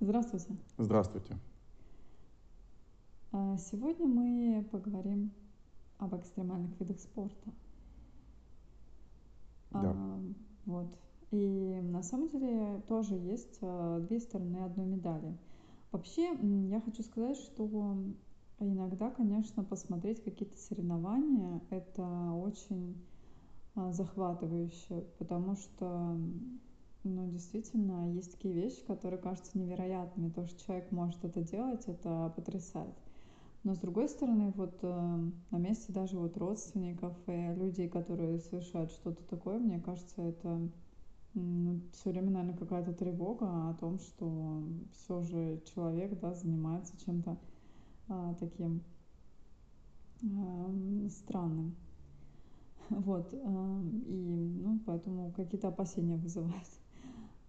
Здравствуйте. Здравствуйте. А, Сегодня мы поговорим об экстремальных видах спорта. Да. А, Вот. И на самом деле тоже есть а, две стороны одной медали. Вообще, я хочу сказать, что иногда, конечно, посмотреть какие-то соревнования, это очень а, захватывающе, потому что, ну, действительно, есть такие вещи, которые кажутся невероятными. То, что человек может это делать, это потрясает. Но с другой стороны, вот э, на месте даже вот родственников и людей, которые совершают что-то такое, мне кажется, это ну, все время, наверное, какая-то тревога о том, что все же человек, да, занимается чем-то а, таким ам, странным. Вот, ам, и, ну, поэтому какие-то опасения вызывает.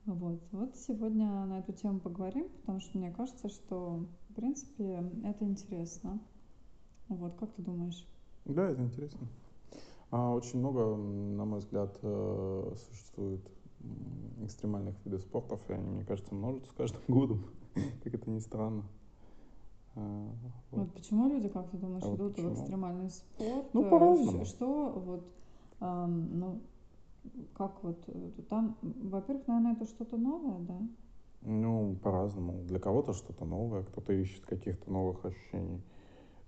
Вот, вот сегодня на эту тему поговорим, потому что мне кажется, что, в принципе, это интересно. Вот, как ты думаешь? Да, это интересно. А, Очень много, на мой взгляд, э, существует экстремальных видов спортов, и они, мне кажется, множатся с каждым годом, как это ни странно. А, Вот. Вот почему люди, как ты думаешь, А вот идут в почему? экстремальный спорт? Ну, Э, по-разному. Что вот, ну, как вот э, там, во-первых, наверное, это что-то новое, да? Ну, по-разному. Для кого-то что-то новое, кто-то ищет каких-то новых ощущений.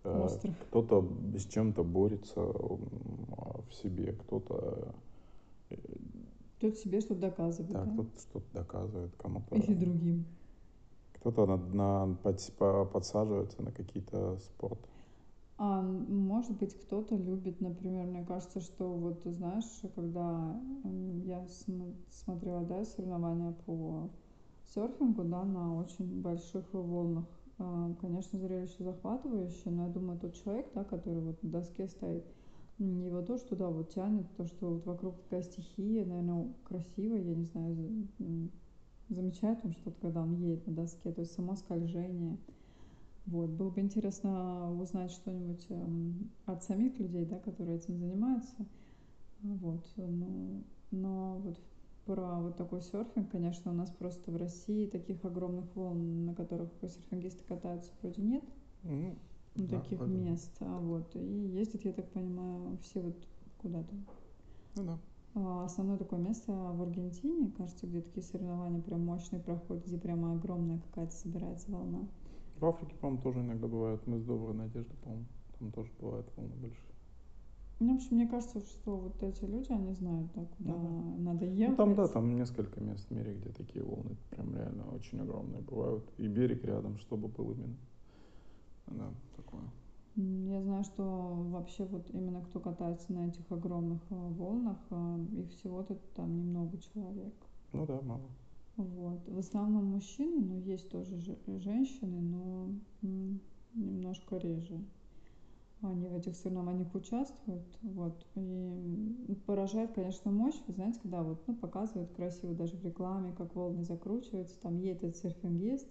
Э, Острых. Кто-то с чем-то борется в себе, кто-то, э, Кто-то себе что-то доказывает, да, да? кто-то что-то доказывает, кому-то Или другим. Кто-то на, на- подс- по- подсаживается на какие-то спорты. А может быть, кто-то любит, например, мне кажется, что вот, ты знаешь, когда я см- смотрела, да, соревнования по серфингу, да, на очень больших волнах, а, конечно, зрелище захватывающее, но я думаю, тот человек, да, который вот на доске стоит, его тоже туда вот тянет, то, что вот вокруг такая стихия, наверное, красиво, я не знаю, замечает он что-то, когда он едет на доске, то есть само скольжение. Вот, было бы интересно узнать что-нибудь эм, от самих людей, да, которые этим занимаются. Вот, ну, но вот про вот такой серфинг, конечно, у нас просто в России таких огромных волн, на которых серфингисты катаются, вроде нет, Ну, ну, да, таких вроде мест. А вот, и ездят, я так понимаю, все вот куда-то. Ну да. А, Основное такое место в Аргентине, кажется, где такие соревнования прям мощные проходят, где прямо огромная какая-то собирается волна. В Африке, по-моему, тоже иногда бывает. Мы с Доброй Надеждой, по-моему, там тоже бывают волны большие. Ну, в общем, мне кажется, что вот эти люди, они знают, да, куда Ну надо Ну ехать. там, да, там несколько мест в мире, где такие волны прям реально очень огромные бывают. И берег рядом, чтобы был именно. Да, такое. Я знаю, что вообще вот именно кто катается на этих огромных э, волнах, э, их всего-то там немного человек. Ну да, мало. Вот. В основном мужчины, но есть тоже же- женщины, но немножко реже. Они в этих соревнованиях участвуют, вот, и поражает, конечно, мощь, вы знаете, когда вот, ну, показывают красиво даже в рекламе, как волны закручиваются, там едет серфингист,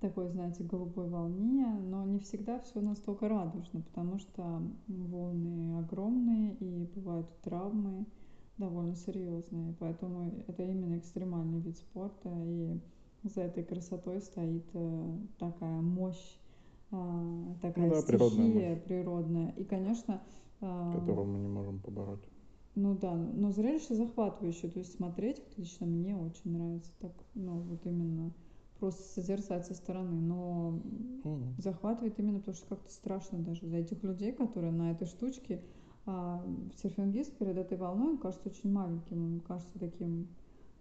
такой, знаете, голубой волне, но не всегда все настолько радужно, потому что волны огромные и бывают травмы довольно серьезные, поэтому это именно экстремальный вид спорта, и за этой красотой стоит э, такая мощь, а, такая Ну да, природная стихия природная. И, конечно, а, Которого мы не можем побороть. ну да, но зрелище захватывающее, то есть смотреть вот лично мне очень нравится так, ну вот именно просто созерцать со стороны, но Мгм. захватывает именно потому, что как-то страшно даже за этих людей, которые на этой штучке. А серфингист перед этой волной он кажется очень маленьким, он кажется таким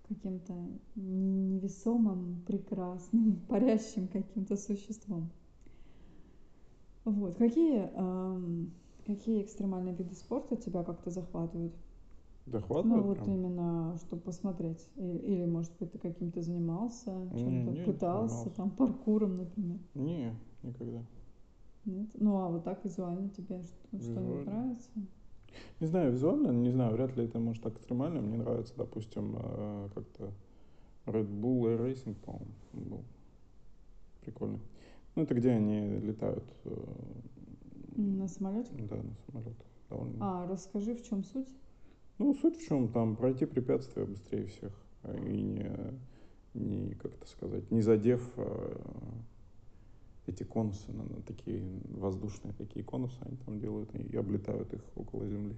каким-то не- невесомым, прекрасным, парящим каким-то существом. Вот. Какие, ам, какие экстремальные виды спорта тебя как-то захватывают? Захватывает Ну вот прям? именно, чтобы посмотреть. Или, или, может быть, ты каким-то занимался, Не, чем-то не, не пытался, занимался. там, паркуром, например. Не, никогда. Нет? Ну, а вот так визуально тебе что- что-нибудь нравится? Не знаю, визуально, не знаю, вряд ли это может так экстремально. Мне нравится, допустим, э, как-то Red Bull Air Racing, по-моему, был. Прикольно. Ну, это где они летают. э, На самолете? Да, на самолетах. Довольно. А, расскажи, в чем суть? Ну, суть в чем? Там пройти препятствия быстрее всех. а, И не, не как-то это сказать, не задев э, эти конусы, такие воздушные такие конусы, они там делают и облетают их около Земли.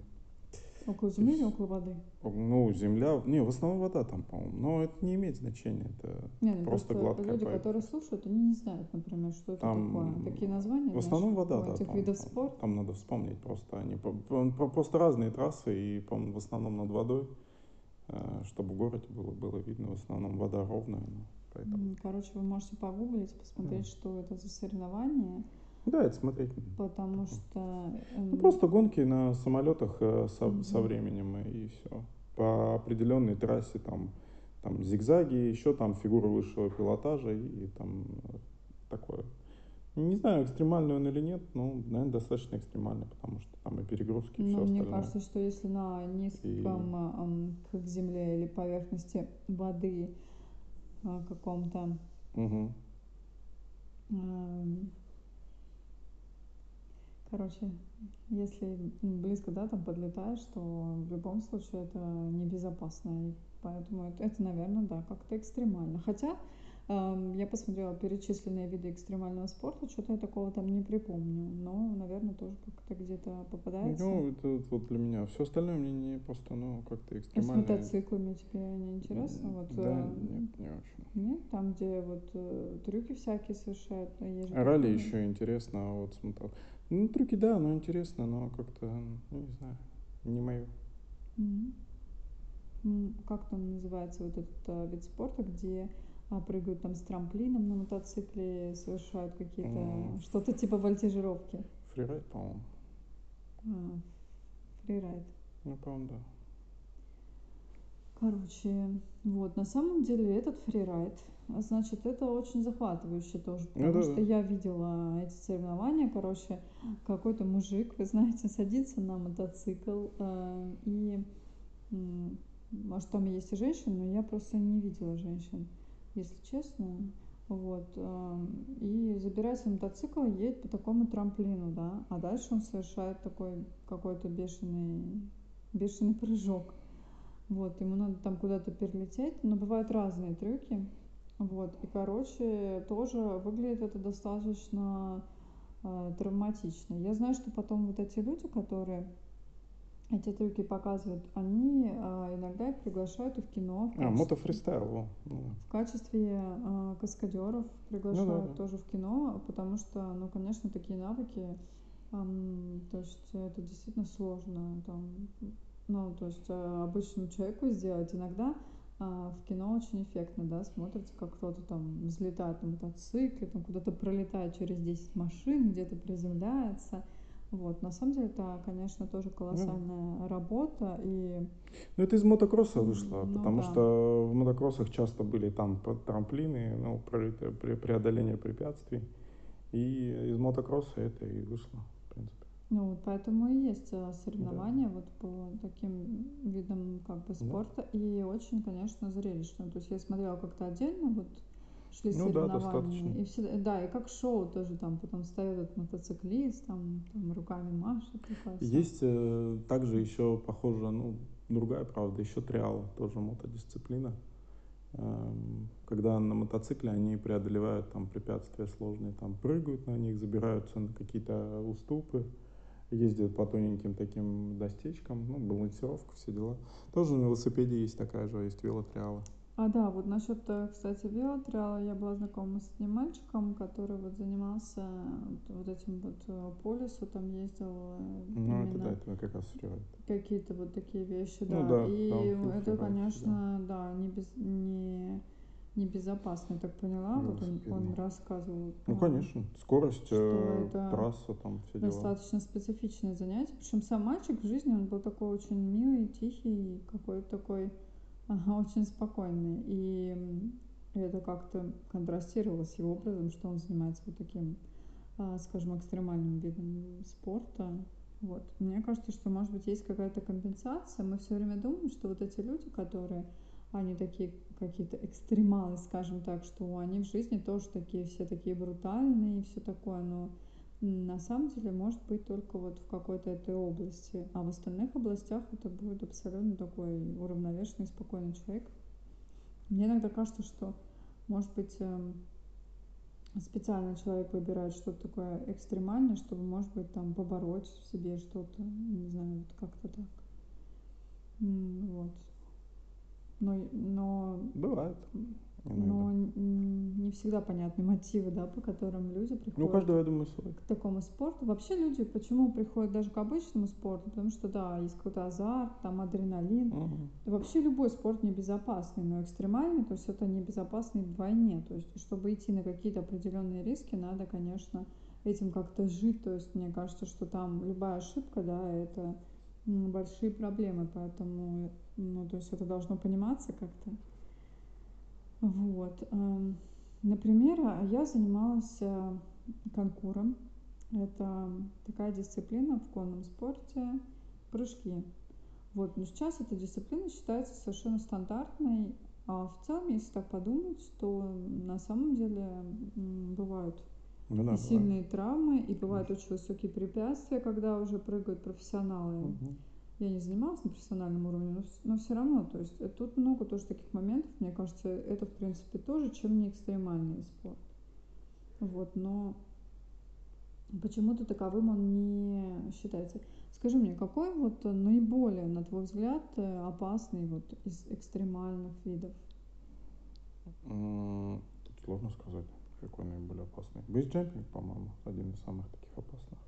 Около земли или около воды? Ну, земля, не, в основном вода там, по-моему, но это не имеет значения, это Не, ну просто просто гладкая люди, поверхность. которые слушают, они не знают, например, что это Там такое. Такие названия, В основном знаешь, вода, да. этих там- видов спорта. Там надо вспомнить просто. Они по- по- по- просто разные трассы, и, по-моему, в основном над водой, э, чтобы в городе было, было видно. В основном вода ровная, ну, поэтому... Короче, вы можете погуглить, посмотреть, Да. что это за соревнования, Да, это смотреть. потому что... эм, Ну, просто гонки на самолетах э, со, со Мгм. временем, и, все. По определенной трассе там, там зигзаги, еще там фигуры высшего пилотажа и, и там э, такое. Не знаю, экстремальный он или нет, но, наверное, достаточно экстремальный, потому что там и перегрузки, и все Но мне остальное. кажется, что если на низком а, ам, к земле или поверхности воды каком-то Мгм. ам, короче, если близко, да, там подлетаешь, то в любом случае это небезопасно. И поэтому это, это, наверное, да, как-то экстремально. Хотя я посмотрела перечисленные виды экстремального спорта, что-то я такого там не припомню. Но, наверное, тоже как-то где-то попадается. Ну, это вот- для меня. Все остальное мне не просто, ну, как-то А с экстремально. мотоциклами тебе не интересно? Вот, Да, э, нет, не очень. Нет, там, где вот э, трюки всякие совершают. а А Ралли еще интересно, а вот смотрел. Ну, трюки, да, но интересно, но как-то, ну, не знаю, не мое. М, Как там называется вот этот э, вид спорта, где а, прыгают там с трамплином на мотоцикле, совершают какие-то М. что-то типа вольтежировки. Фрирайд, по-моему. А, фрирайд. Ну, по-моему, да. Короче, вот, на самом деле этот фрирайд, а, значит, это очень захватывающе тоже, Ну потому да, что да. я видела эти соревнования, короче, какой-то мужик, вы знаете, садится на мотоцикл, э, и, может, там есть и женщины, но я просто не видела женщин, если честно, вот, э, и забирается на мотоцикл едет по такому трамплину, да, а дальше он совершает такой какой-то бешеный, бешеный прыжок. Вот, ему надо там куда-то перелететь, но бывают разные трюки. Вот, и, короче, тоже выглядит это достаточно э, травматично. Я знаю, что потом вот эти люди, которые эти трюки показывают, они э, иногда их приглашают и в кино. В А, качестве, мотофристайл, во. Ну, в качестве э, каскадеров приглашают да. тоже в кино, потому что, ну, конечно, такие навыки, ам, то есть это действительно сложно. Там, ну, то есть э, обычному человеку сделать иногда а, в кино очень эффектно, да, смотрится, как кто-то там взлетает на мотоцикле, там куда-то пролетает через 10 машин, где-то приземляется. Вот, на самом деле это, конечно, тоже колоссальная работа, и Ну, это из мотокросса вышло, Ну потому да. что в мотокроссах часто были там трамплины, ну, преодоление препятствий. И из мотокросса это и вышло, в принципе. Ну, вот поэтому и есть э, соревнования вот по таким видам как бы Да. спорта. И очень, конечно, зрелищно. То есть я смотрела как-то отдельно, вот шли Ну да, соревнования. достаточно. и все, да, и как шоу тоже там потом ставят этот мотоциклист, там, там руками машет. Есть э, также еще, похоже, ну, другая, правда, еще триал, тоже мотодисциплина. Эм, Когда на мотоцикле они преодолевают там препятствия сложные, там прыгают на них, забираются на какие-то уступы, ездят по тоненьким таким достечкам, ну, балансировка, все дела. Тоже на велосипеде есть такая же, есть велотриалы. А да, вот насчет, э, кстати, велотриала, я была знакома с одним мальчиком, который вот занимался вот, вот этим вот э, по лесу, там ездил э, Ну, это именно да, это как раз какие-то вот такие вещи, Ну да. да, и downhill это, конечно, да, не, без, не небезопасно, я так поняла. Вот он, он рассказывал. Ну, конечно, скорость, э, трасса, там все дела. Достаточно специфичное занятие. Причем сам мальчик в жизни, он был такой очень милый, тихий, какой-то такой очень спокойный. И это как-то контрастировало с его образом, что он занимается вот таким, а, скажем, экстремальным видом спорта. Вот. Мне кажется, что, может быть, есть какая-то компенсация. Мы все время думаем, что вот эти люди, которые, они такие какие-то экстремалы, скажем так, что они в жизни тоже такие, все такие брутальные и все такое, но на самом деле может быть только вот в какой-то этой области, а в остальных областях это будет абсолютно такой уравновешенный, спокойный человек. Мне иногда кажется, что может быть, эм, специально человек выбирает что-то такое экстремальное, чтобы, может быть, там побороть в себе что-то, не знаю, вот как-то так. Вот. Но, но Бывает. Но не всегда понятны мотивы, да, по которым люди приходят. Ну, каждого, я думаю, свой. К такому спорту. Вообще люди почему приходят даже к обычному спорту? Потому что, да, есть какой-то азарт, там адреналин. Угу. вообще любой спорт небезопасный, но экстремальный, то есть это небезопасный вдвойне. То есть, чтобы идти на какие-то определенные риски, надо, конечно, этим как-то жить. То есть, мне кажется, что там любая ошибка, да, это большие проблемы, поэтому, ну, то есть это должно пониматься как-то. Вот. Эм, например, я занималась э, конкуром. Это такая дисциплина в конном спорте прыжки. Вот, но сейчас эта дисциплина считается совершенно стандартной, а в целом, если так подумать, то на самом деле бывают ну, да, и сильные бывает. травмы, и бывают очень высокие препятствия, когда уже прыгают профессионалы. Угу я не занималась на профессиональном уровне, но, но все равно, то есть э, тут много тоже таких моментов, мне кажется, это в принципе тоже, чем не экстремальный спорт. Вот, но почему-то таковым он не считается. Скажи мне, какой вот наиболее, на твой взгляд, э, опасный вот из экстремальных видов? Тут сложно сказать, какой наиболее опасный. Бейсджемпинг, по-моему, один из самых таких опасных.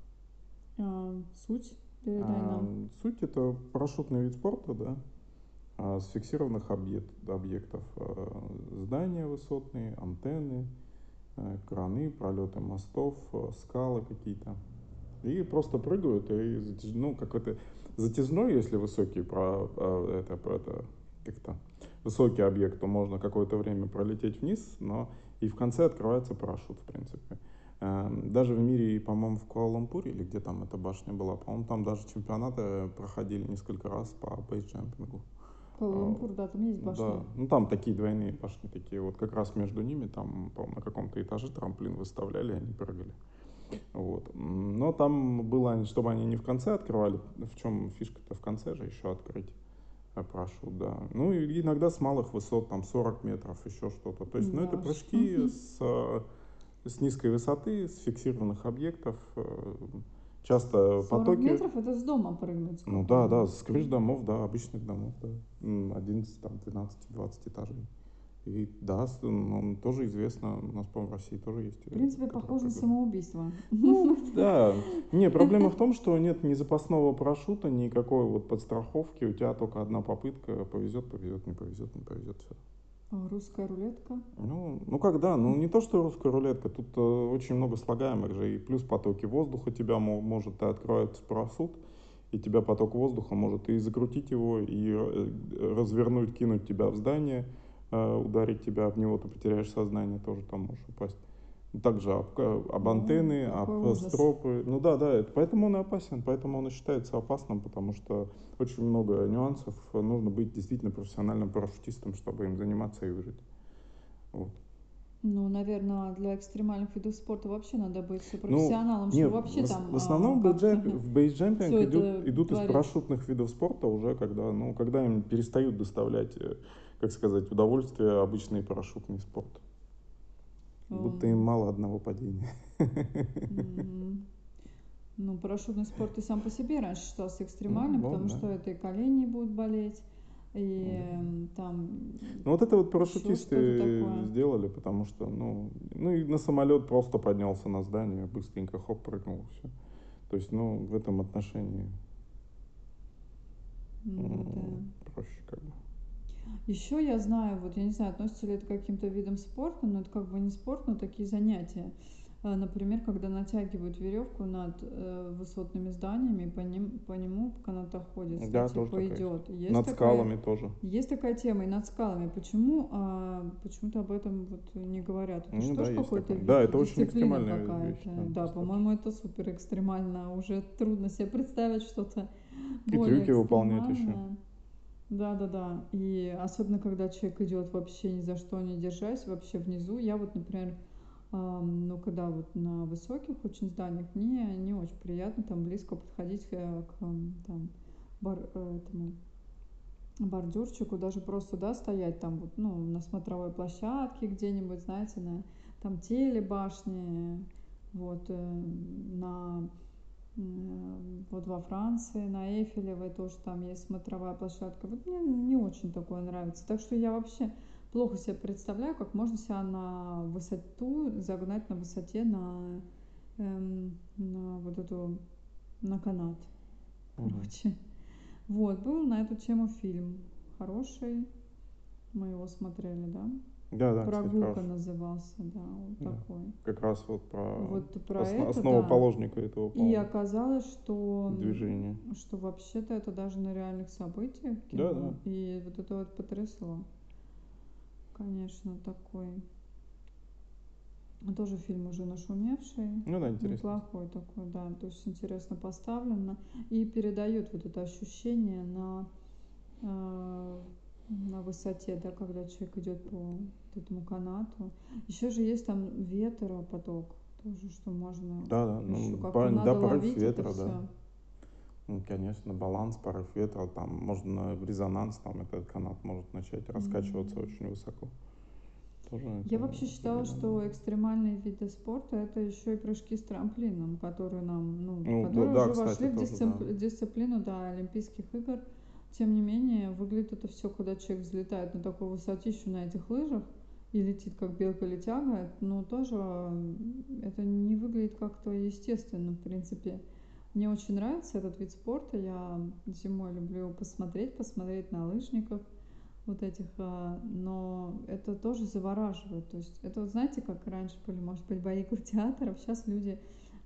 А, суть? Нам. Суть это парашютный вид спорта, да, а, с фиксированных объект, объектов. А, здания высотные, антенны, а, краны, пролеты мостов, скалы какие-то. И просто прыгают, и ну, какой-то затяжной, если высокий, про, это, про это, как-то, высокий объект, то можно какое-то время пролететь вниз, но и в конце открывается парашют, в принципе. Эм, даже в мире, по-моему, в Куала-Лумпуре, или где там эта башня была, по-моему, там даже чемпионаты проходили несколько раз по бейсджемпингу. Куала-Лумпур, да, там есть башни. Да, ну там такие двойные башни такие, вот как раз между ними, там, по-моему, на каком-то этаже трамплин выставляли, они прыгали. Вот. Но там было, чтобы они не в конце открывали, в чем фишка-то в конце же еще открыть парашют, да. Ну и иногда с малых высот, там 40 метров, еще что-то. То есть, да. ну это прыжки с с низкой высоты, с фиксированных объектов. Э, часто 40 потоки... метров это с дома прыгнуть? Ну да, да, с крыш домов, да, обычных домов, да. 11, там, 12, 20 этажей. И да, он тоже известно, у нас, по-моему, в России тоже есть. В принципе, похоже на самоубийство. Ну, да. Не, проблема в том, что нет ни запасного парашюта, никакой вот подстраховки. У тебя только одна попытка. Повезет, повезет, не повезет, не повезет. Все. Русская рулетка? Ну, ну когда? Ну не то, что русская рулетка, тут э, очень много слагаемых же, и плюс потоки воздуха тебя может, ты откроет парашют, и тебя поток воздуха может и закрутить его, и э, развернуть, кинуть тебя в здание, э, ударить тебя об него, ты потеряешь сознание, тоже там можешь упасть. Также об, об антенны, О, об ужас. стропы. Ну да, да, это, поэтому он и опасен, поэтому он и считается опасным, потому что очень много нюансов. Нужно быть действительно профессиональным парашютистом, чтобы им заниматься и выжить. Вот. Ну, наверное, для экстремальных видов спорта вообще надо быть ну, профессионалом, ну, нет, вообще в, там... В основном а, в бейсджемпинг идут, идут из парашютных видов спорта уже, когда, ну, когда им перестают доставлять, э, как сказать, удовольствие обычный парашютный спорт. Будто им мало одного падения. Ну, парашютный спорт и сам по себе раньше считался экстремальным, ну, потому да. что это и колени будут болеть, и ну, там... Ну, вот это вот парашютисты сделали, потому что, ну, ну, и на самолет просто поднялся на здание, быстренько хоп, прыгнул, все. То есть, ну, в этом отношении ну, да. проще как бы. Еще я знаю, вот я не знаю, относится ли это к каким-то видам спорта, но это как бы не спорт, но такие занятия. А, например, когда натягивают веревку над э, высотными зданиями, по, ним, по нему каната ходит, да, типа тоже идет. Есть над такая, скалами тоже. Есть такая тема и над скалами. Почему а, почему-то об этом вот не говорят? Это ну, что да, ж какой-то Да, это очень экстремальная вещь. Да, да по-моему, это супер экстремально. Уже трудно себе представить что-то И более трюки выполнять еще. Да, да, да. И особенно, когда человек идет вообще ни за что не держась, вообще внизу. Я вот, например, ну, когда вот на высоких очень зданиях, мне не очень приятно там близко подходить э, к там, бар, э, этому бордюрчику, даже просто, да, стоять там вот, ну, на смотровой площадке где-нибудь, знаете, на там телебашне, вот, э, на вот во Франции, на Эйфелевой тоже там есть смотровая площадка. Вот мне не очень такое нравится. Так что я вообще плохо себе представляю, как можно себя на высоту загнать на высоте на, эм, на вот эту, на канат. Короче. Mm-hmm. Вот, был на эту тему фильм хороший. Мы его смотрели, да? Да, да. Прогулка кстати, назывался, да, вот да. такой. Как раз вот про, вот про основ, это, основоположника да. этого. И оказалось, что движения. Что вообще-то это даже на реальных событиях кино. Да, да. И вот это вот потрясло. Конечно, такой. Тоже фильм уже нашумевший. Ну да, интересно. Неплохой такой, да. То есть интересно поставлено. И передает вот это ощущение на э, на высоте, да, когда человек идет по вот этому канату. Еще же есть там ветропоток, тоже, что можно да, да, ну, по, да, порыв ветра, да. Ну, конечно, баланс, порыв ветра, там можно в резонанс, там этот канат может начать раскачиваться mm-hmm. очень высоко. Тоже Я вообще считала, что экстремальные виды спорта это еще и прыжки с трамплином, которые нам, ну, ну которые да, уже да, вошли кстати, в дисцип... да. дисциплину да, Олимпийских игр. Тем не менее, выглядит это все, когда человек взлетает на такой высотищу на этих лыжах и летит как белка летяга, но тоже это не выглядит как-то естественно, в принципе. Мне очень нравится этот вид спорта. Я зимой люблю посмотреть, посмотреть на лыжников вот этих, а, но это тоже завораживает. То есть это вот знаете, как раньше были, может быть, бои гладиаторов, сейчас люди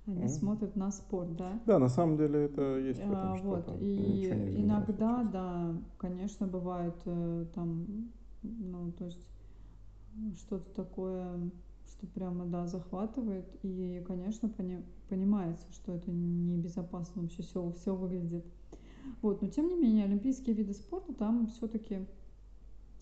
они mm. смотрят на спорт, да? Да, на самом деле это есть в этом а, Вот, и иногда, да, конечно, бывает э, там, ну, то есть что-то такое, что прямо, да, захватывает, и, конечно, пони понимается, что это небезопасно вообще все, все выглядит. Вот, но тем не менее, олимпийские виды спорта там все-таки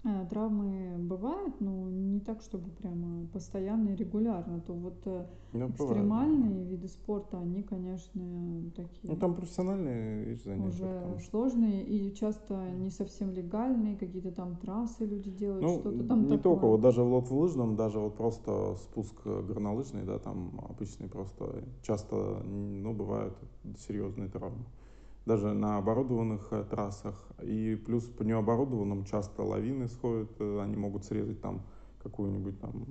Э, травмы бывают, но не так, чтобы прямо постоянно и регулярно. То вот э, ну, экстремальные бывает. виды спорта, они, конечно, такие. Ну там профессиональные занятия. Уже потому. сложные и часто не совсем легальные, какие-то там трассы люди делают, ну, что-то там не такое. только, вот даже вот в лыжном, даже вот просто спуск горнолыжный, да, там обычный просто часто, ну, бывают серьезные травмы даже на оборудованных э, трассах. И плюс по необорудованным часто лавины сходят, э, они могут срезать там какую-нибудь там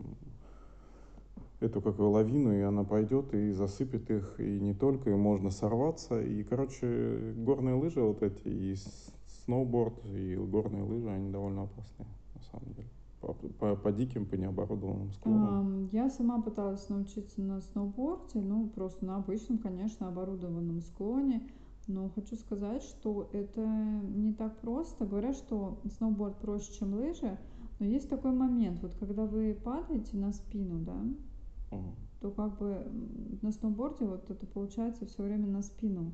эту как лавину, и она пойдет и засыпет их, и не только, и можно сорваться. И, короче, горные лыжи вот эти, и сноуборд, и горные лыжи, они довольно опасные, на самом деле. По, по, по диким, по необорудованным склонам. Я сама пыталась научиться на сноуборде, ну, просто на обычном, конечно, оборудованном склоне. Но хочу сказать, что это не так просто. Говорят, что сноуборд проще, чем лыжи, но есть такой момент, вот когда вы падаете на спину, да, uh-huh. то как бы на сноуборде вот это получается все время на спину.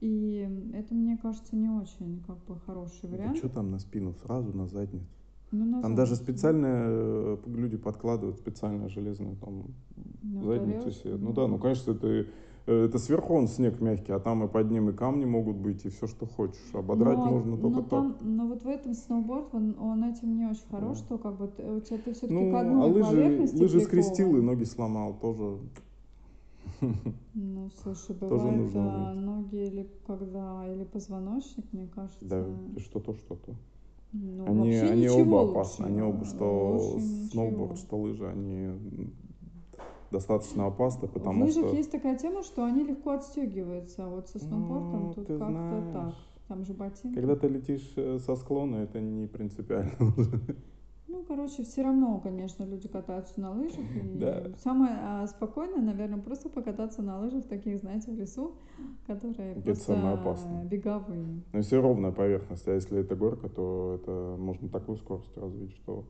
И это, мне кажется, не очень как бы хороший вариант. Да что там на спину? Сразу на задницу. Ну, на там задницу. даже специальные э, люди подкладывают специальное железное там ну, задницу себе. Ну да, ну конечно, это Э, это сверху он снег мягкий, а там и под ним и камни могут быть, и все, что хочешь. Ободрать но, можно только но там, так. Но вот в этом сноуборд, он, он этим не очень хорош, да. что как бы у тебя ты все-таки ну, к одной а лыжи, лыжи скрестил и ноги сломал, тоже. Ну, слушай, бывает а, ноги или когда, или позвоночник, мне кажется. Да, что-то, что-то. Ну, они они оба опасны, они оба, что сноуборд, что лыжи, они достаточно опасно, потому В лыжах что... есть такая тема, что они легко отстегиваются, а вот со сноубордом ну, тут как-то так. Там же ботинки. Когда ты летишь э, со склона, это не принципиально Ну, короче, все равно, конечно, люди катаются на лыжах. И да. Самое а, спокойное, наверное, просто покататься на лыжах таких, знаете, в лесу, которые это просто самое опасное. беговые. Но если ровная поверхность, а если это горка, то это можно такую скорость развить, что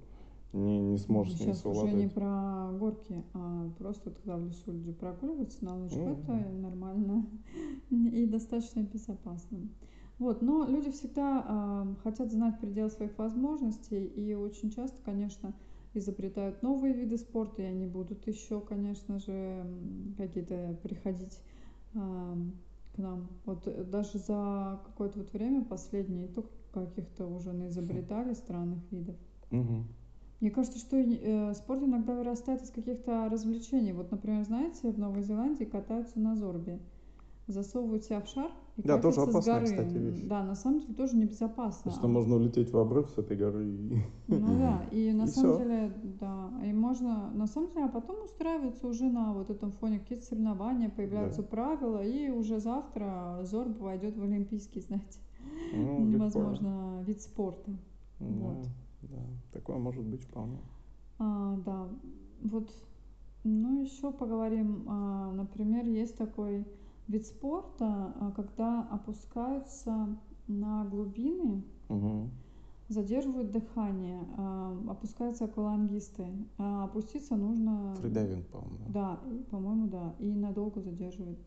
не, не сможешь Сейчас с ней совладать. уже не про горки, а просто когда в лесу люди прогуливаются на лыжах, mm-hmm. это нормально и достаточно безопасно. Вот, но люди всегда э, хотят знать предел своих возможностей и очень часто, конечно, изобретают новые виды спорта, и они будут еще, конечно же, какие-то приходить э, к нам. Вот даже за какое-то вот время последнее, только каких-то уже изобретали странных видов. Мгм. Мне кажется, что э, спорт иногда вырастает из каких-то развлечений. Вот, например, знаете, в Новой Зеландии катаются на зорбе. Засовывают себя в шар и Да, тоже катятся с опасная, горы. кстати, вещь. Да, на самом деле тоже небезопасно. Потому что можно улететь в обрыв с этой горы. и- Ну да, и на И самом всё. деле, да, и можно, на самом деле, а потом устраиваются уже на вот этом фоне какие-то соревнования, появляются правила, и уже завтра Зорб войдет в Олимпийский, знаете, Ну, легко. возможно, вид спорта. Да, вот. Да, такое может быть вполне. А, да, вот, ну еще поговорим, а, например, есть такой вид спорта, а, когда опускаются на глубины, Мгм. задерживают дыхание, а, опускаются аквалангисты, а опуститься нужно... Фридайвинг, по-моему. Да, по-моему, да, и надолго задерживает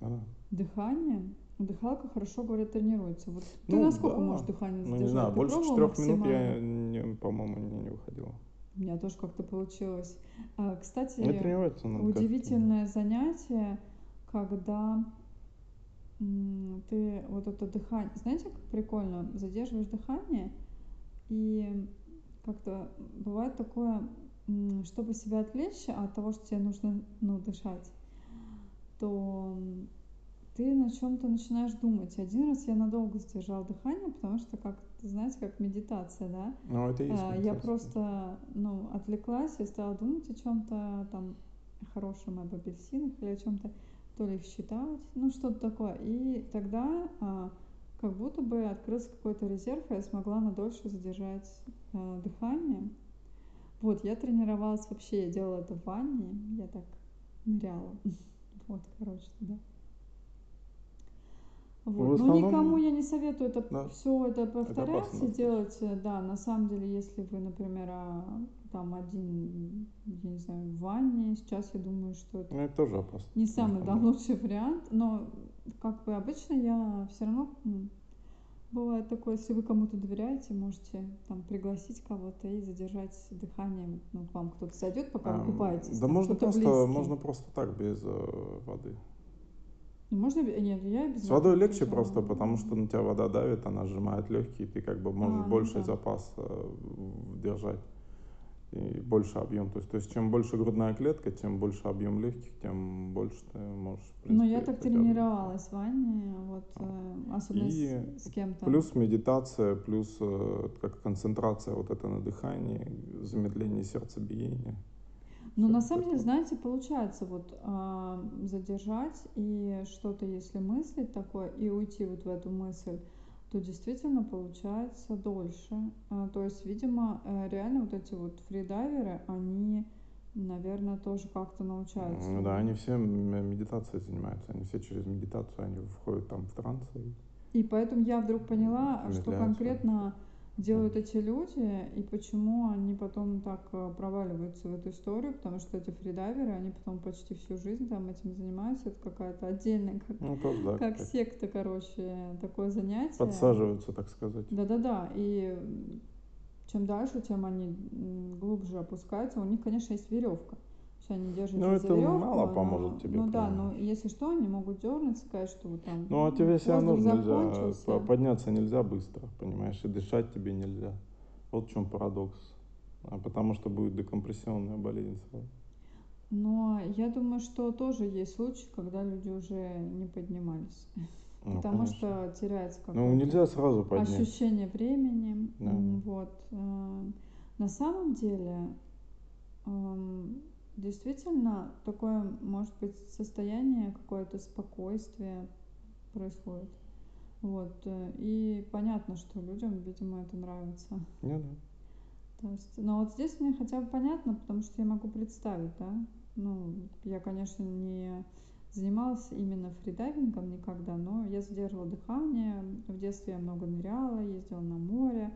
А, дыхание. Дыхалка хорошо, говорят, тренируется. Вот ты Ну, насколько да. можешь дыхание Ну, задержать? не знаю, Ты больше четырех минут я, не- по-моему, не, не выходила. У меня тоже как-то получилось. А, Кстати, тренироваться надо как-то. удивительное занятие, когда м, ты вот это дыхание, знаете, как прикольно, задерживаешь дыхание, и как-то бывает такое, м, чтобы себя отвлечь от того, что тебе нужно ну, дышать, то ты на чем-то начинаешь думать. Один раз я надолго задержала дыхание, потому что, как, знаете, как медитация, да? Ну, это есть А, Я медитация. просто, ну, отвлеклась и стала думать о чем-то там хорошем, об апельсинах или о чем-то, то ли их считать, ну, что-то такое. И тогда а, как будто бы открылся какой-то резерв, и я смогла надольше задержать а, дыхание. Вот, я тренировалась вообще, я делала это в ванне, я так ныряла. Вот, короче, да. Вот. Ну, никому я не советую это Да. все это повторять опасно и делать. э, Да, на самом деле, если вы, например, а, там один, я не знаю, в ванне, сейчас я думаю, что это Ну, это тоже опасно. не самый да, лучший вариант, но как бы обычно я все равно бывает такое, если вы кому-то доверяете, можете там пригласить кого-то и задержать дыхание, ну, к вам кто-то зайдет, пока вы Ам, купаетесь. Да там можно просто, близкий. можно просто так, без э, воды. Ну, Можно, нет, я без С водой легче просто, потому что на тебя вода давит, она сжимает легкие, ты как бы можешь А, ну больший да. запас э, держать и больше объем. То есть, то есть чем больше грудная клетка, тем больше объем легких, тем больше ты можешь. Ну, принципе, я так тренировалась в ванне, вот, э, особенно И с, с кем-то. Плюс медитация, плюс э, как концентрация вот это на дыхании, замедление сердцебиения. Ну, Всё на самом деле, знаете, получается вот а, задержать и что-то, если мыслить такое, и уйти вот в эту мысль, то действительно получается дольше. А, то есть, видимо, э, реально вот эти вот фридайверы, они, наверное, тоже как-то научаются. Ну да, они все медитацией занимаются, они все через медитацию, они входят там в транс. и- И поэтому я вдруг поняла, что конкретно делают эти люди и почему они потом так э, проваливаются в эту историю, потому что эти фридайверы, они потом почти всю жизнь там этим занимаются, это какая-то отдельная, как, Ну, тоже, да, как как секта, короче, такое занятие. подсаживаются, так сказать. Да-да-да, и чем дальше, тем они глубже опускаются. У них, конечно, есть веревка. То есть они держатся Ну, это веревку, мало но- поможет тебе, Ну да, но если что, они могут дернуть, сказать, что вот там Ну, а тебе все равно нельзя, подняться нельзя быстро, понимаешь, и дышать тебе нельзя. Вот в чем парадокс. А потому что будет декомпрессионная болезнь сразу. Но я думаю, что тоже есть случаи, когда люди уже не поднимались. Ну, потому конечно. что теряется какое-то Ну, нельзя сразу поднять. ощущение времени. Да. Вот. э, На самом деле, эм, действительно, такое, может быть, состояние, какое-то спокойствие происходит. Вот. э, И понятно, что людям, видимо, это нравится. Не, да. То есть, но вот здесь мне хотя бы понятно, потому что я могу представить, да. Ну, я, конечно, не занималась именно фридайвингом никогда, но я задерживала дыхание. В детстве я много ныряла, ездила на море.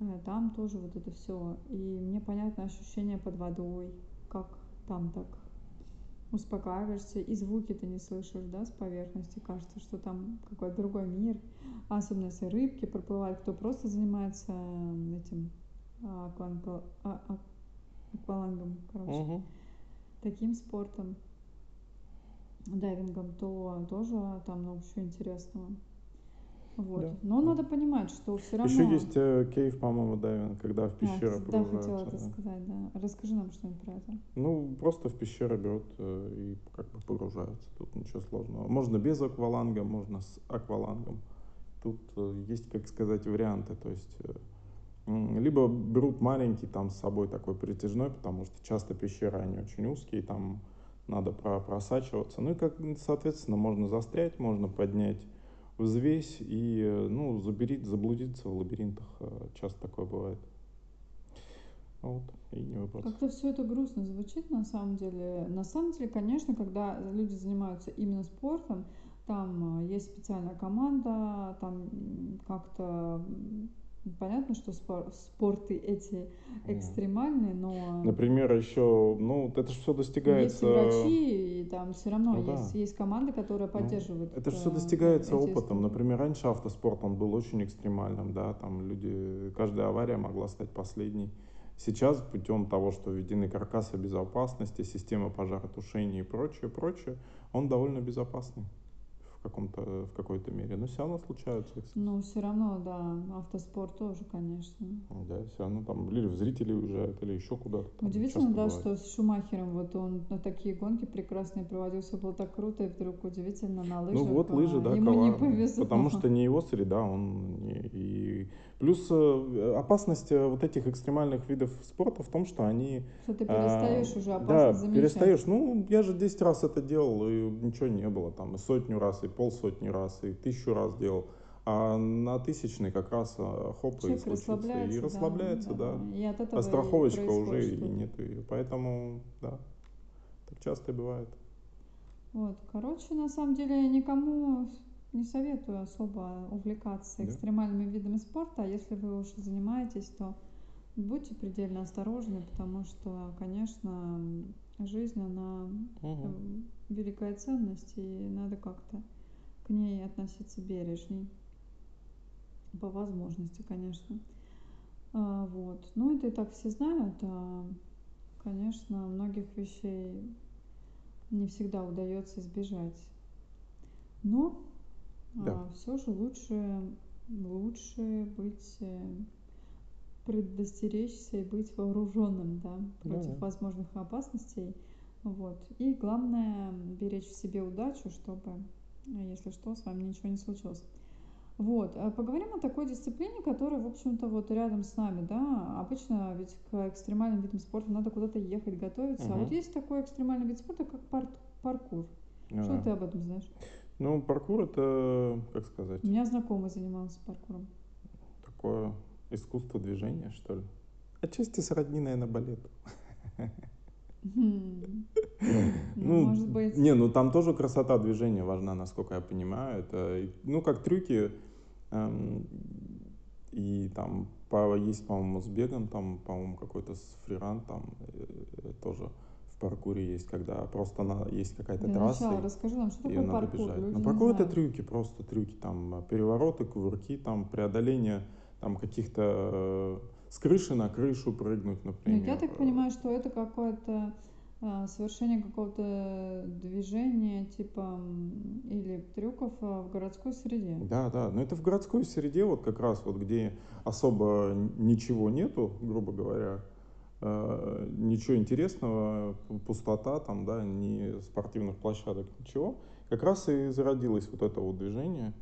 э, Там тоже вот это все. И мне понятно ощущение под водой, как там так успокаиваешься, и звуки ты не слышишь, да, с поверхности. Кажется, что там какой-то другой мир. Особенно если рыбки проплывают, кто просто занимается м, этим а, акванпо- а- а- аквалангом, короче, Мгм. таким спортом, дайвингом, то тоже там много чего интересного. Вот. Да. Но надо понимать, что все равно... Еще есть э, кейв, по-моему, дайвинг, когда в А, пещеры кстати, да, хотела это да. сказать, да. Расскажи нам что-нибудь про это. Ну, просто в пещеры берут э, и как бы погружаются. Тут ничего сложного. Можно без акваланга, можно с аквалангом. Тут э, есть, как сказать, варианты. То есть э, либо берут маленький там с собой такой притяжной, потому что часто пещеры, они очень узкие, там надо про- просачиваться. Ну и, как, соответственно, можно застрять, можно поднять взвесь и, э, ну, заберить, заблудиться в лабиринтах. Э, Часто такое бывает. Вот, и не выбраться. Как-то все это грустно звучит на самом деле. На самом деле, конечно, когда люди занимаются именно спортом, там э, есть специальная команда, там как-то понятно, что спор- спорты эти экстремальные, но Например, еще, ну, это же все есть достигается. и врачи, и там все равно Ну да. есть, есть команды, которые Ну, поддерживают. Это же все э, достигается опытом. истории. Например, раньше автоспорт он был очень экстремальным, да, там люди, каждая авария могла стать последней. Сейчас путем того, что введены каркасы безопасности, система пожаротушения и прочее, прочее, он довольно безопасный каком-то, в какой-то мере. Но все равно случаются. Ну, все равно, да, автоспорт тоже, конечно. Да, все равно там или в зрители уезжают, или еще куда-то. Удивительно, да, бывает. что с Шумахером вот он на такие гонки прекрасные проводил, все было так круто, и вдруг удивительно на лыжах. Ну вот лыжи, а, да, ему не коварные, повезло. Потому что не его среда, он не, плюс э, опасность э, вот этих экстремальных видов спорта в том, что они Что ты а, перестаешь уже да опасно замечать. перестаешь. Ну я же 10 раз это делал и ничего не было там и сотню раз и полсотни раз и тысячу раз делал. А на тысячный как раз э, хоп и Человек случится. расслабляется. И да, расслабляется, да. И от этого А и страховочка уже и что-то. нет ее. Поэтому, да, так часто и бывает. Вот, короче, на самом деле никому не советую особо увлекаться Да. экстремальными видами спорта, а если вы уже занимаетесь, то будьте предельно осторожны, потому что, конечно, м, жизнь, она Мгм. м, великая ценность, и надо как-то к ней относиться бережней. По возможности, конечно. А, вот. Ну, это и так все знают. а, конечно, многих вещей не всегда удается избежать. Но Да. все же лучше, лучше быть э, предостеречься и быть вооруженным, да, против Да. возможных опасностей. Вот. И главное беречь в себе удачу, чтобы, если что, с вами ничего не случилось. Вот. а Поговорим о такой дисциплине, которая, в общем-то, вот рядом с нами, да. Обычно ведь к экстремальным видам спорта надо куда-то ехать, готовиться. А Мгм. вот есть такой экстремальный вид спорта, как пар- паркур. Ну Что да. ты об этом знаешь? Ну, паркур это, как сказать, У меня знакомый занимался паркуром. такое искусство движения, что ли. Отчасти сродни, наверное, балету. Хм. Ну, может быть. Не, ну там тоже красота движения важна, насколько я понимаю. Это, ну, как трюки. эм, и там есть, по-моему, с бегом, там, по-моему, какой-то с фриран, там э, тоже в паркуре есть, когда просто на, есть какая-то Для трасса. начала и- расскажи нам, что такое паркур. бежать. Люди Ну, паркур это трюки, просто трюки, там э, перевороты, кувырки, там преодоление там каких-то э, с крыши на крышу прыгнуть, Ну, например. я так э, понимаю, что это какое-то а, совершение какого-то движения, типа, или трюков а, в городской среде. Да, да, но это в городской среде, вот как раз вот где особо ничего нету, грубо говоря, э, ничего интересного, пу- пустота там, да, ни спортивных площадок, ничего, как раз и зародилось вот это вот движение.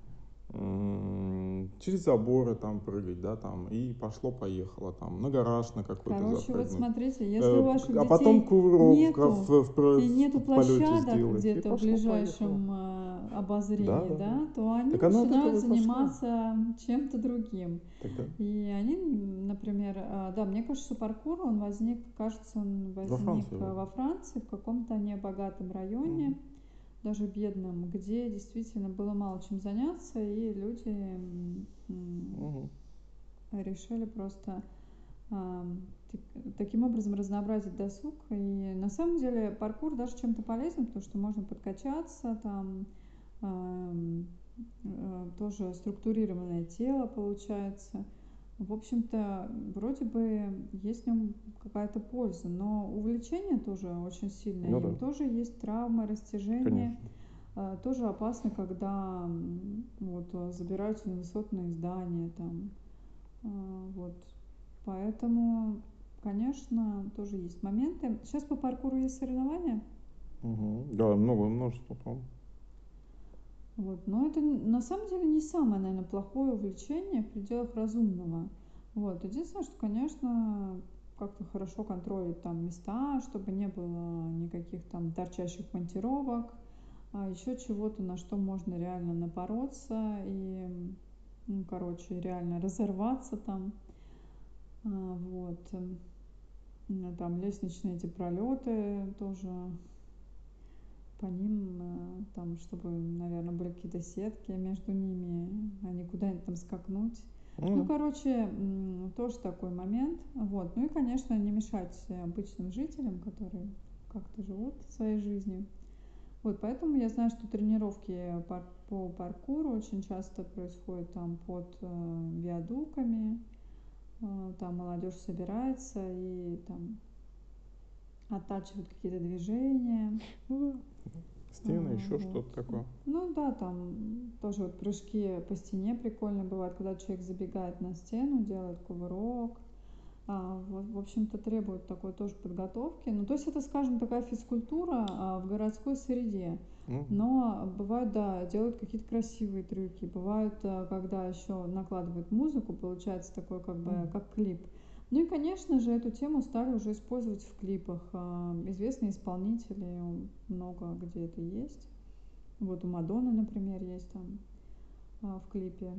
Через заборы там прыгать, да, там, и пошло-поехало, там, на гараж на какой-то Короче, вот запрыгнуть. смотрите, если Э, у ваших а детей потом кувырок нету, в, в, про- и нету в площадок где-то в ближайшем а, обозрении, Да, да, да, то они Так начинают заниматься чем-то другим. Тогда И они, например, а, да, мне кажется, что паркур, он возник, кажется, он возник Франции, а, да. во Франции, в каком-то небогатом районе, Мгм. Даже бедном, где действительно было мало чем заняться, и люди Мгм. решили просто так- таким образом разнообразить досуг. И на самом деле паркур даже чем-то полезен, потому что можно подкачаться, там ам, э, тоже структурированное тело получается. В общем-то, вроде бы есть в нем какая-то польза, но увлечение тоже очень сильное. Ну Им да. тоже есть травмы, растяжения. Конечно. а, тоже опасно, когда вот забираются на высотные здания там. А, вот. Поэтому, конечно, тоже есть моменты. Сейчас по паркуру есть соревнования. Угу. Да, много, множество, по-моему. Вот. Но это на самом деле не самое, наверное, плохое увлечение в пределах разумного. Вот. Единственное, что, конечно, как-то хорошо контролить там места, чтобы не было никаких там торчащих монтировок, а еще чего-то, на что можно реально напороться и, ну, короче, реально разорваться там. А, вот. Там лестничные эти пролеты тоже по ним, э, там, чтобы, наверное, были какие-то сетки между ними, а не куда-нибудь там скакнуть. Mm. Ну, короче, тоже такой момент. Вот. Ну и, конечно, не мешать обычным жителям, которые как-то живут своей жизнью. Вот, поэтому я знаю, что тренировки по паркуру очень часто происходят там под э, виадуками. Э, там молодежь собирается и там оттачивают какие-то движения. Ну, Стены, а, еще вот. что-то такое. Ну да, там тоже вот прыжки по стене прикольно бывают, когда человек забегает на стену, делает кувырок. А, вот, в общем-то, требует такой тоже подготовки. Ну, то есть это, скажем, такая физкультура а, в городской среде. Mm. Но бывают, да, делают какие-то красивые трюки. Бывают, а, когда еще накладывают музыку, получается такой как бы, mm. как клип. Ну и, конечно же, эту тему стали уже использовать в клипах. А, известные исполнители, много где это есть. Вот у Мадонны, например, есть там а, в клипе.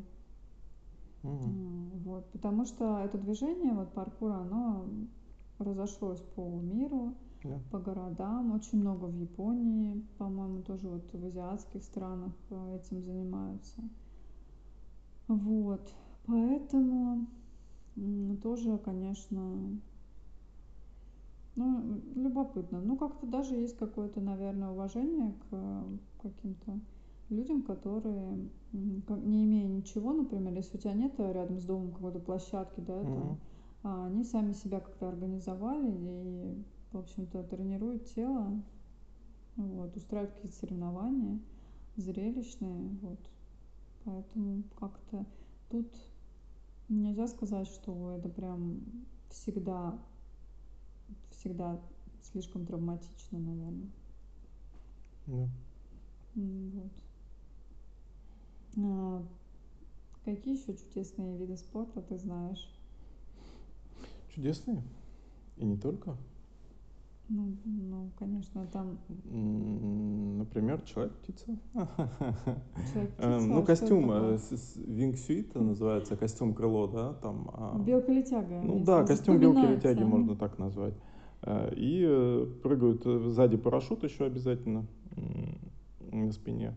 Угу. Вот, потому что это движение, вот паркур, оно разошлось по миру, yeah. по городам. Очень много в Японии, по-моему, тоже вот в азиатских странах этим занимаются. Вот, поэтому тоже, конечно, ну, любопытно. Ну, как-то даже есть какое-то, наверное, уважение к каким-то людям, которые, не имея ничего, например, если у тебя нет рядом с домом какой-то площадки, да, mm-hmm. там, а они сами себя как-то организовали и, в общем-то, тренируют тело, вот, устраивают какие-то соревнования зрелищные, вот. Поэтому как-то тут Нельзя сказать, что это прям всегда, всегда слишком травматично, наверное. Да. Вот. А, какие еще чудесные виды спорта ты знаешь? Чудесные? И не только? Ну, ну, конечно, там... Например, Человек-птица. Человек-птица? Эм, ну, костюм, э, вингсюит называется, костюм крыло, да, там... А. Белка-летяга. Ну да, костюм белки-летяги можно так назвать. Э, и э, прыгают сзади парашют еще обязательно на спине.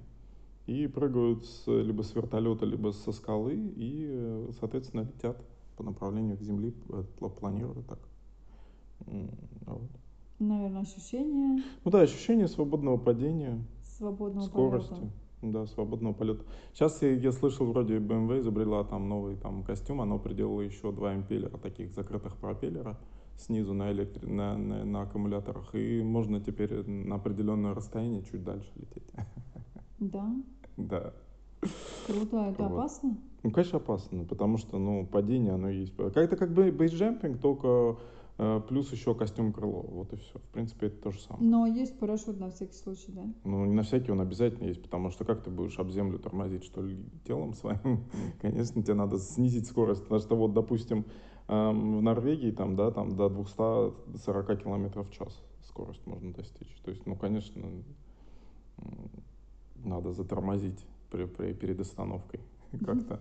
И прыгают с, либо с вертолета, либо со скалы, и, соответственно, летят по направлению к земле, планируют так. Вот. Наверное, ощущение. Ну да, ощущение свободного падения. Свободного скорости. полета. Да, свободного полета. Сейчас я, я слышал, вроде BMW изобрела там новый там костюм, оно приделало еще два импеллера, таких закрытых пропеллера снизу на, электри... на, на, на аккумуляторах, и можно теперь на определенное расстояние чуть дальше лететь. Да? Да. Круто, а это вот. опасно? Ну, конечно, опасно, потому что, ну, падение, оно есть. Как-то как бы бейсджемпинг, только плюс еще костюм крыло. Вот и все. В принципе, это то же самое. Но есть парашют на всякий случай, да? Ну, не на всякий он обязательно есть, потому что как ты будешь об землю тормозить, что ли, телом своим? Конечно, тебе надо снизить скорость. Потому что вот, допустим, эм, в Норвегии там, да, там до 240 км в час скорость можно достичь. То есть, ну, конечно, надо затормозить при, при, перед остановкой как-то.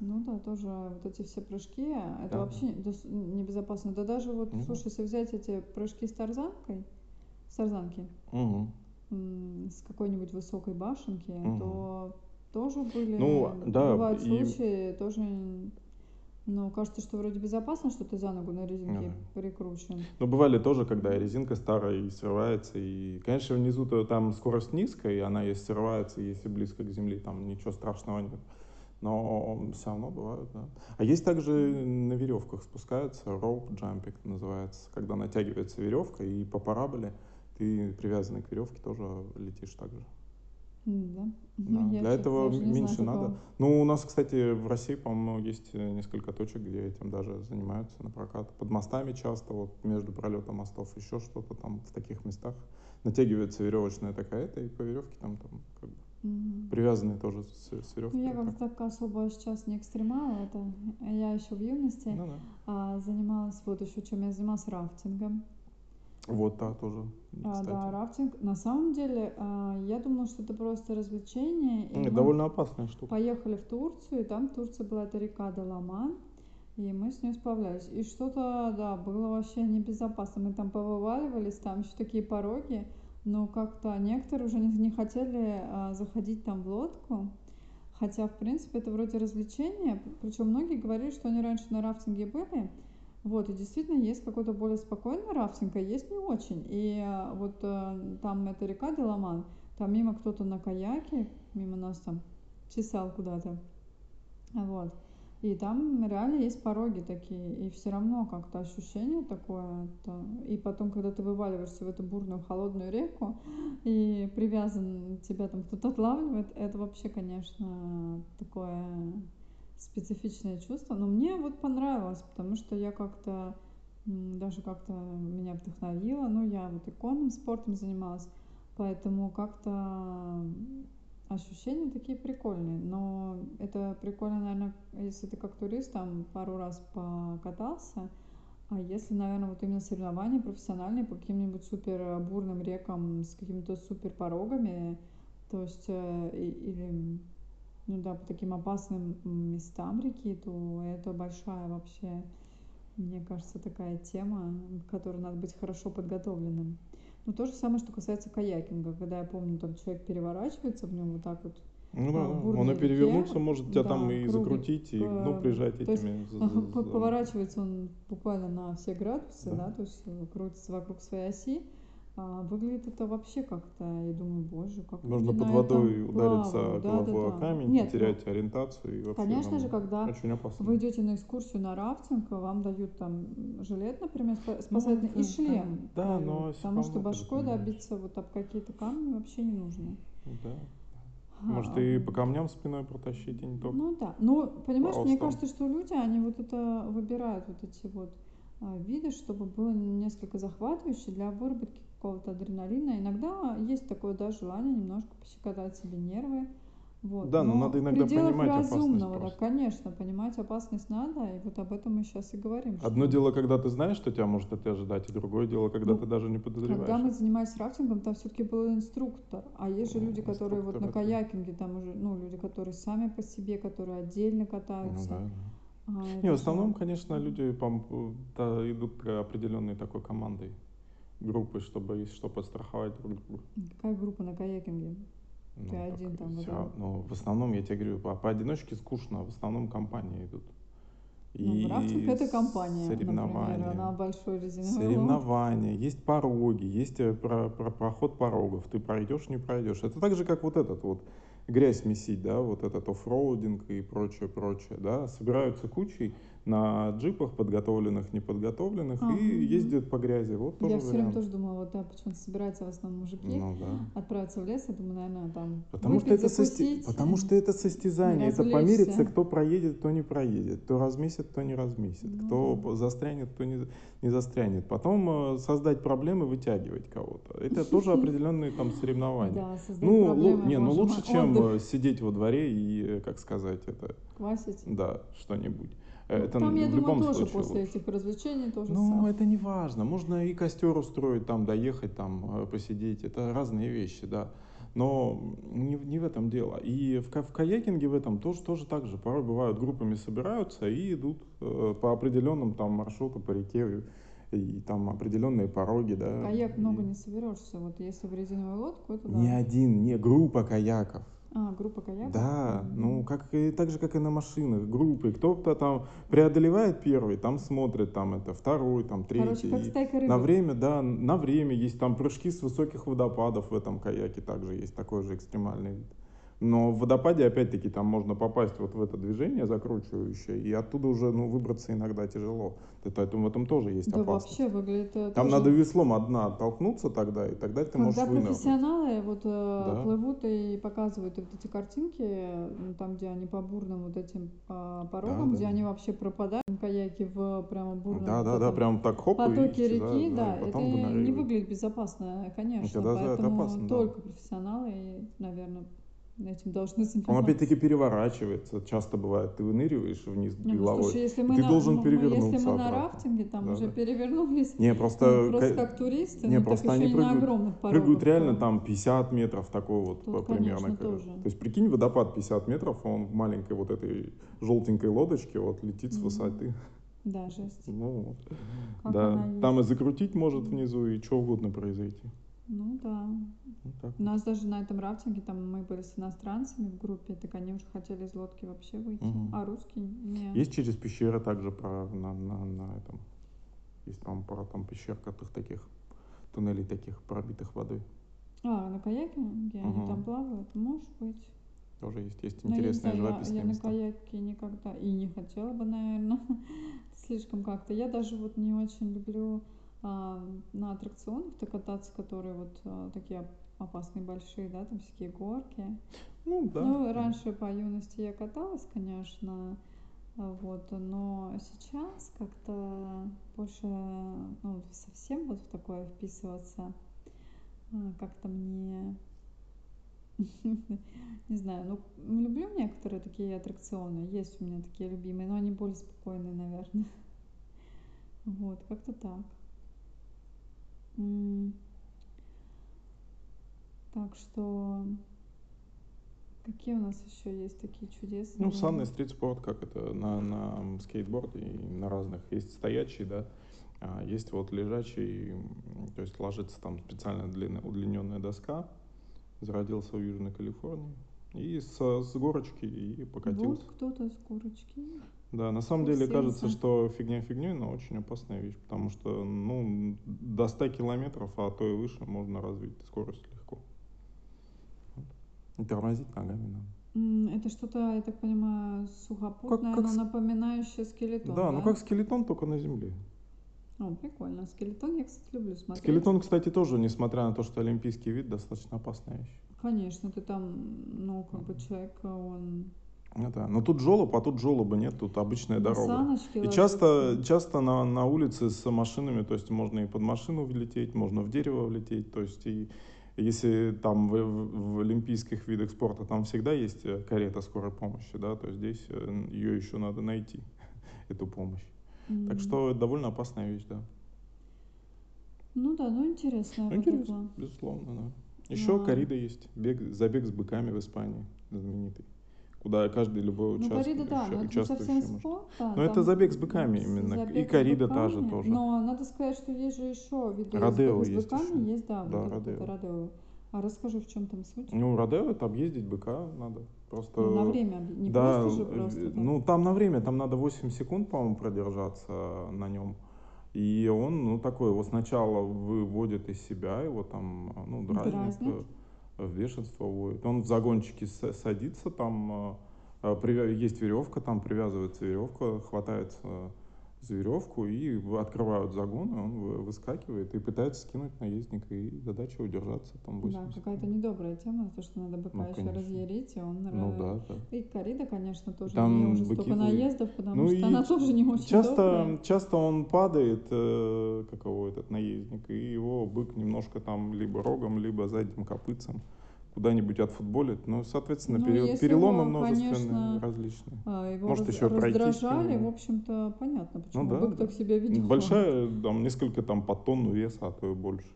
Ну да, тоже вот эти все прыжки, это да. вообще небезопасно. Да даже вот, угу. слушай, если взять эти прыжки с тарзанкой, с тарзанки, угу. с какой-нибудь высокой башенки, угу. то тоже были, ну, да, бывают и... случаи, тоже, ну, кажется, что вроде безопасно, что ты за ногу на резинке угу. прикручен. Ну, бывали тоже, когда резинка старая и срывается, и, конечно, внизу-то там скорость низкая, и она если срывается, если близко к земле, там ничего страшного нет но все равно бывают, да. А есть также на веревках спускаются, rope jumping называется, когда натягивается веревка и по параболе ты привязанный к веревке тоже летишь так же. Да. Да, Ну, для этого не знаю меньше надо. такого. Ну, у нас, кстати, в России, по-моему, есть несколько точек, где этим даже занимаются на прокат. Под мостами часто, вот между пролетом мостов, еще что-то там в таких местах. Натягивается веревочная такая-то, и по веревке там, там как бы Привязанные тоже с, с веревкой. я как-то так. особо сейчас не экстремал, это я еще в юности Ну да. а, занималась, вот еще чем я занималась рафтингом. Вот, да, тоже, А, да, рафтинг. На самом деле, а, я думала, что это просто развлечение. и Нет, довольно опасная штука. Поехали в Турцию, и там в Турции была эта река Даламан, и мы с ней справлялись. И что-то, да, было вообще небезопасно. Мы там повываливались, там еще такие пороги, но как-то некоторые уже не, хотели а, заходить там в лодку. Хотя, в принципе, это вроде развлечение. Причем многие говорили, что они раньше на рафтинге были. Вот, и действительно есть какой-то более спокойный рафтинг, а есть не очень. И а, вот э, там эта река Деламан, там мимо кто-то на каяке, мимо нас там чесал куда-то. Вот. И там реально есть пороги такие, и все равно как-то ощущение такое. это- И потом, когда ты вываливаешься в эту бурную холодную реку, и привязан, тебя там кто-то отлавливает, это вообще, конечно, такое специфичное чувство. Но мне вот понравилось, потому что я как-то даже как-то меня вдохновило. Ну, я вот и конным спортом занималась, поэтому как-то ощущения такие прикольные. Но это прикольно, наверное, если ты как турист там пару раз покатался, а если, наверное, вот именно соревнования профессиональные по каким-нибудь супер бурным рекам с какими-то супер порогами, то есть э, или ну да, по таким опасным местам реки, то это большая вообще, мне кажется, такая тема, к которой надо быть хорошо подготовленным. Ну, то же самое, что касается каякинга, когда я помню, там человек переворачивается в нем вот так вот, Ну да, а, да. он и перевернуться может тебя да, там и круги, закрутить, и ну, прижать то есть этими. за- за- Поворачивается он буквально на все градусы, Да. да, то есть э, крутится вокруг своей оси. А выглядит это вообще как-то, я думаю, боже, как Можно под водой этом удариться плавают. Да, головой да, о да. камень, Нет, ну, потерять ориентацию и вообще конечно же, когда очень опасно. вы идете на экскурсию на рафтинг, вам дают там жилет, например, спа- спасательный, Ну, и да, шлем. да, дают, но всё потому что башкой добиться вот об какие-то камни вообще не нужно. Да. Может А, и по камням спиной протащить, и не только. Ну да. Ну, понимаешь, мне кажется, что люди, они вот это выбирают вот эти вот а, виды, чтобы было несколько захватывающе для выработки какого-то адреналина. Иногда есть такое, да, желание немножко пощекотать себе нервы. Вот. Да, но надо в иногда понимать опасность разумного, да, просто. конечно, понимать опасность надо, и вот об этом мы сейчас и говорим. Одно что дело, когда ты знаешь, что тебя может это ожидать, и другое дело, когда Ну, ты даже не подозреваешь. Когда мы занимались рафтингом, там все-таки был инструктор. А есть же Ну, люди, которые вот на каякинге, там уже, ну, люди, которые сами по себе, которые отдельно Ну катаются. да, да. А, Не, в же- основном, конечно, люди да, идут определенной такой командой, группой, чтобы, что, подстраховать друг друга. Какая группа на каякинге? Ну, Ты один там всё вот. Ну, в основном, я тебе говорю, по- поодиночке скучно, в основном компании идут. Ну, рафтинг это компания, например, соревнования. на большой резиновой лодке. Соревнования, есть пороги, есть э, про- про- проход порогов, ты пройдешь, не пройдешь. Это так же, как вот этот вот грязь месить, да, вот этот оффроудинг и прочее, прочее, да, собираются кучей на джипах, подготовленных, неподготовленных, А, и мгм. ездят по грязи. Вот тоже Я все время тоже думала, вот да, почему-то собираются в основном мужики Ну да. отправиться в лес, я думаю, наверное, там Потому что, выпить, это сости-. Потому что это состязание, это помериться, кто проедет, кто не проедет, кто размесит, кто не размесит, Ну кто да. застрянет, кто не, не застрянет. Потом э, создать проблемы, вытягивать кого-то. Это тоже определенные там соревнования. Да, Ну, проблемы, не, ну лучше, чем отдых, э, сидеть во дворе и, э, как сказать, это, квасить. да, что-нибудь. Ну, Это там, я в думаю, тоже случае после лучше. этих развлечений тоже Ну, самое. это не важно. Можно и костер устроить, там, доехать, там, э, посидеть. Это разные вещи, да. Но не, в- не в этом дело. И в, в каякинге в этом тоже, тоже так же. Порой бывают группами собираются и идут э, по определенным там маршруту по реке и, там определенные пороги, да. Каяк И много не соберешься. Вот если в резиновую лодку, это да. Не один, не группа каяков. А, группа каяков? Да, ну как и так же, как и на машинах, группы. Кто-то там преодолевает первый, там смотрит, там это второй, там Короче, третий. как И стайка рыбок. на время, да, на время есть там прыжки с высоких водопадов в этом каяке также есть такой же экстремальный вид. Но в водопаде, опять-таки, там можно попасть вот в это движение закручивающее, и оттуда уже ну, выбраться иногда тяжело. Поэтому в этом тоже есть Да опасность. вообще выглядит Там тоже- надо веслом одна оттолкнуться тогда, и тогда ты можешь Когда вынырнуть. профессионалы вот э, Да. плывут и показывают вот эти картинки, ну, там, где они по бурным вот этим а, порогам, да. где они вообще пропадают, каяки в прямо бурном Да, да, да, прям так хоп, и потоке исчезают, реки, да, и это не выглядит безопасно, конечно, Это, да, да, это поэтому опасно, да. только профессионалы, наверное, этим должны заниматься. Он опять-таки переворачивается. Часто бывает, ты выныриваешь вниз Не, ну, головой. слушай, если мы ты на, должен мы- мы- если перевернуться мы на обратно. рафтинге там Да, уже да. перевернулись, Не, ну, просто, просто ка- как туристы, не, ну, просто так еще они и на прыгают- огромных порогах. прыгают реально там 50 метров такой вот Тут, примерно. конечно, тоже. То есть прикинь, водопад 50 метров, а он в маленькой вот этой желтенькой лодочке вот летит с Мгм. высоты. Да, жесть. Ну. Как да. Там и закрутить может внизу, и что угодно произойти. Ну да. Вот так. У нас даже на этом рафтинге, там мы были с иностранцами в группе, так они уже хотели из лодки вообще выйти. Мгм. А русские не. Есть через пещеры также про, на, на, на этом. Есть там пара там пещерках таких, туннелей таких, пробитых водой. А, на каяке, где они Мгм. там плавают? Может быть. Тоже есть, есть Но я не интересные я- живописные я, на места. каяке никогда и не хотела бы, наверное, слишком как-то. Я даже вот не очень люблю на аттракционах-то кататься, которые вот а, такие оп- опасные большие, да, там всякие горки. Ну, да. Ну, раньше по юности я каталась, конечно, а, вот, но сейчас как-то больше, ну, совсем вот в такое вписываться, а, как-то мне, не знаю, ну, люблю некоторые такие аттракционы, есть у меня такие любимые, но они более спокойные, наверное. Вот, как-то так. Так что Какие у нас еще есть такие чудесные? Ну, санный стрит-спорт, как это, на, на скейтборде и на разных. Есть стоячий, да, а есть вот лежачий, то есть ложится там специально длинная, удлиненная доска. Зародился в Южной Калифорнии. И с, с горочки и покатился. Вот кто-то с курочки. Да, на самом деле кажется, что фигня фигней, но очень опасная вещь, потому что, ну, до 100 километров, а то и выше можно развить скорость легко. И тормозить ногами надо. Это что-то, я так понимаю, сухопутное, как но с- напоминающее скелетон. да, ну как скелетон, только на земле. О, прикольно. Скелетон я, кстати, люблю смотреть. Скелетон, кстати, тоже, несмотря на то, что олимпийский вид, достаточно опасная вещь. Конечно, ты там, ну, как бы человек, он Ну да, но тут жолоб, а тут жолоба нет, тут обычная на дорога. И часто, часто на, на улице с машинами, то есть можно и под машину влететь, можно в дерево влететь, то есть и если там в, в- в олимпийских видах спорта там всегда есть э, карета скорой помощи, да, то здесь э, ее еще надо найти, эту помощь. Так М. что это довольно опасная вещь, да. Ну да, ну интересно. Ну, интересно, безусловно, да. Еще Да. корида есть, бег, забег с быками в Испании, знаменитый, куда каждый любой Ну, участвующий, корида, да, но это совсем может. спорт. да, Но это забег с быками именно, и забег с корида та же быками. тоже. Но надо сказать, что есть же еще виды Родео с, есть быками, еще. есть, да, Да, вот это родео. вот родео. А расскажи, в чем там суть? Ну, Родео это объездить быка надо. Просто. Ну, на время, не да, просто же э, просто. так. ну там на время, там надо 8 секунд, по-моему, продержаться на нем. И он, ну, такой, его сначала выводит из себя, его там, ну, дразнит, Дразнит. В бешенство вводит. Он в загончике садится, там э, привя- есть веревка, там привязывается веревка, хватается за веревку и открывают загон, и он вы- выскакивает и пытается скинуть наездника, и задача удержаться там 8 Да, какая-то недобрая тема, то, что надо быка Ну, еще разъярить, и он... Ну ра- да, да. И корида, конечно, тоже Там не уже быки столько наездов, потому Ну что она тоже не очень Часто, добрая. часто он падает, э, каково этот наездник, и его бык немножко там либо рогом, либо задним копытцем куда-нибудь отфутболит. Ну, соответственно, Ну, переломы его, множественные, конечно, различные. А, Его Может, раз- еще пройтись раздражали, нему. в общем-то, понятно, почему Ну да, бык да. так себя ведет. Большая, там, несколько там по тонну веса, а то и больше.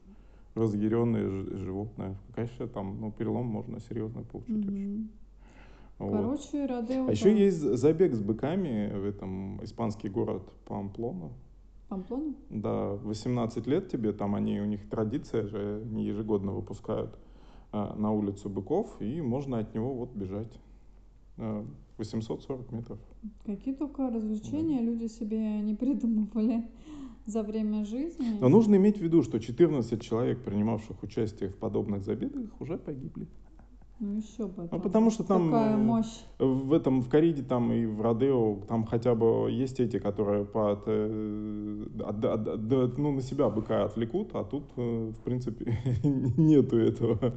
Разъяренное ж- животное. Конечно, там, ну, перелом можно серьезно получить. Мгм. Вот. Короче, Родео... А еще есть забег с быками в этом испанский город Памплона. Памплона? Да, 18 лет тебе, там они, у них традиция же, они ежегодно выпускают на улицу быков, и можно от него вот бежать. А, 840 метров. Какие только развлечения люди себе не придумывали за время жизни. Но нужно иметь в виду, что 14 человек, принимавших участие в подобных забегах, уже погибли. Ну еще бы. Ну, потому что там Такая э, мощь. в этом, в Кариде там и в Родео, там хотя бы есть эти, которые под, э, от- от- от- ну, на себя быка отвлекут, а тут, э, в принципе, нету этого.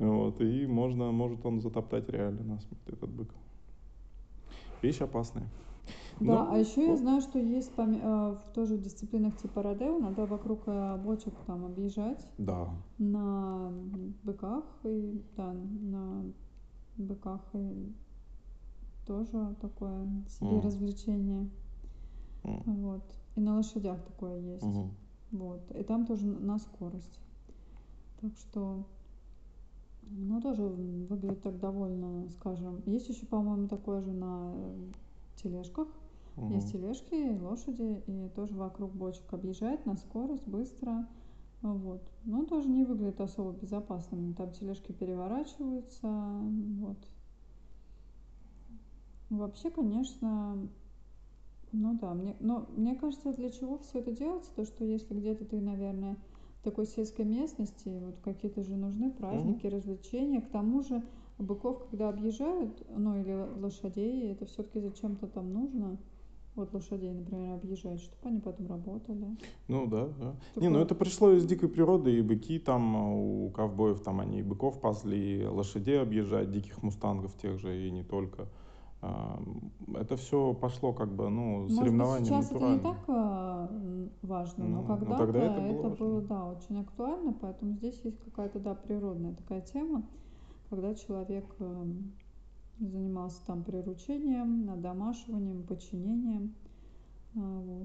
Вот, и можно, может он затоптать реально насмерть, этот бык. Вещь опасная. Да, Ну, а еще я вот. знаю, что есть поме- э, тоже в дисциплинах типа родео, надо вокруг э, бочек там объезжать Да. на быках и да, на быках и тоже такое себе Мгм. развлечение. М, Вот. И на лошадях такое есть. мгм. Вот. И там тоже на на скорость. Так что, ну, тоже выглядит так довольно, скажем. Есть еще, по-моему, такое же на э, тележках. Мгм. Есть тележки, лошади, и тоже вокруг бочек объезжает на скорость, быстро. Вот. Но тоже не выглядит особо безопасным. Там тележки переворачиваются. Вот. Вообще, конечно, ну да, мне, но мне кажется, для чего все это делается, то что если где-то ты, наверное, в такой сельской местности, вот какие-то же нужны праздники, развлечения, к тому же быков, когда объезжают, ну или лошадей, это все-таки зачем-то там нужно. Вот лошадей, например, объезжать, чтобы они потом работали. Ну да, да. Такое- Не, ну это пришло из дикой природы, и быки там а, у ковбоев, там они и быков пасли, и лошадей объезжать, диких мустангов тех же, и не только. А, Это все пошло как бы, ну, Может соревнования сейчас это не так а, важно, но Ну, но когда-то тогда это это, было важно. было, да, очень актуально, поэтому здесь есть какая-то, да, природная такая тема, когда человек эм, занимался там приручением, надомашиванием, подчинением, а,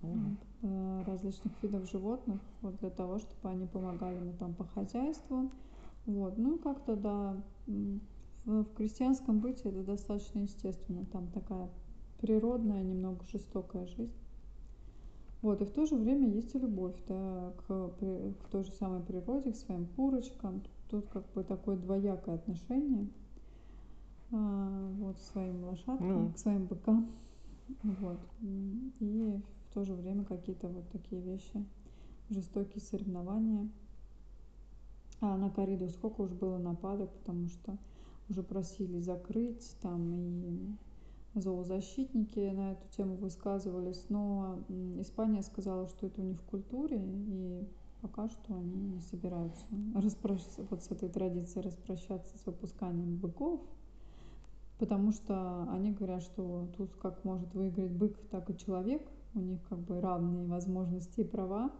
вот, э, различных видов животных, вот для того, чтобы они помогали ему там по хозяйству, вот, ну и как-то, да, в, в крестьянском быте это достаточно естественно, там такая природная, немного жестокая жизнь. Вот, и в то же время есть и любовь, да, к, к той же самой природе, к своим курочкам. Тут как бы такое двоякое отношение а, вот, к своим лошадкам, Ну. к своим быкам. Вот. И в то же время какие-то вот такие вещи, жестокие соревнования. А на кориду сколько уж было нападок, потому что уже просили закрыть, там и зоозащитники на эту тему высказывались, но Испания сказала, что это у них в культуре, и пока что они не собираются распрощаться, вот с этой традицией распрощаться с выпусканием быков, потому что они говорят, что тут как может выиграть бык, так и человек, у них как бы равные возможности и права,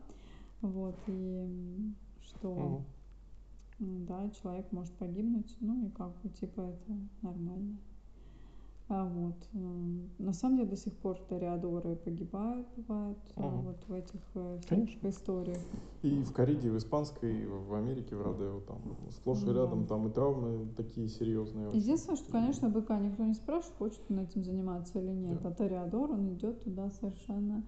вот, и что Да, человек может погибнуть, ну и как бы типа это нормально. А вот, на самом деле до сих пор тореадоры погибают, бывают, Мгм. вот в этих э, Конечно. историях. И в Кориде, и в Испанской, и в Америке, в Родео, там сплошь и Ну да. рядом, там и травмы такие серьезные. очень. Единственное, что, конечно, быка никто не спрашивает, хочет он этим заниматься или нет. Да. А тореадор, он идет туда совершенно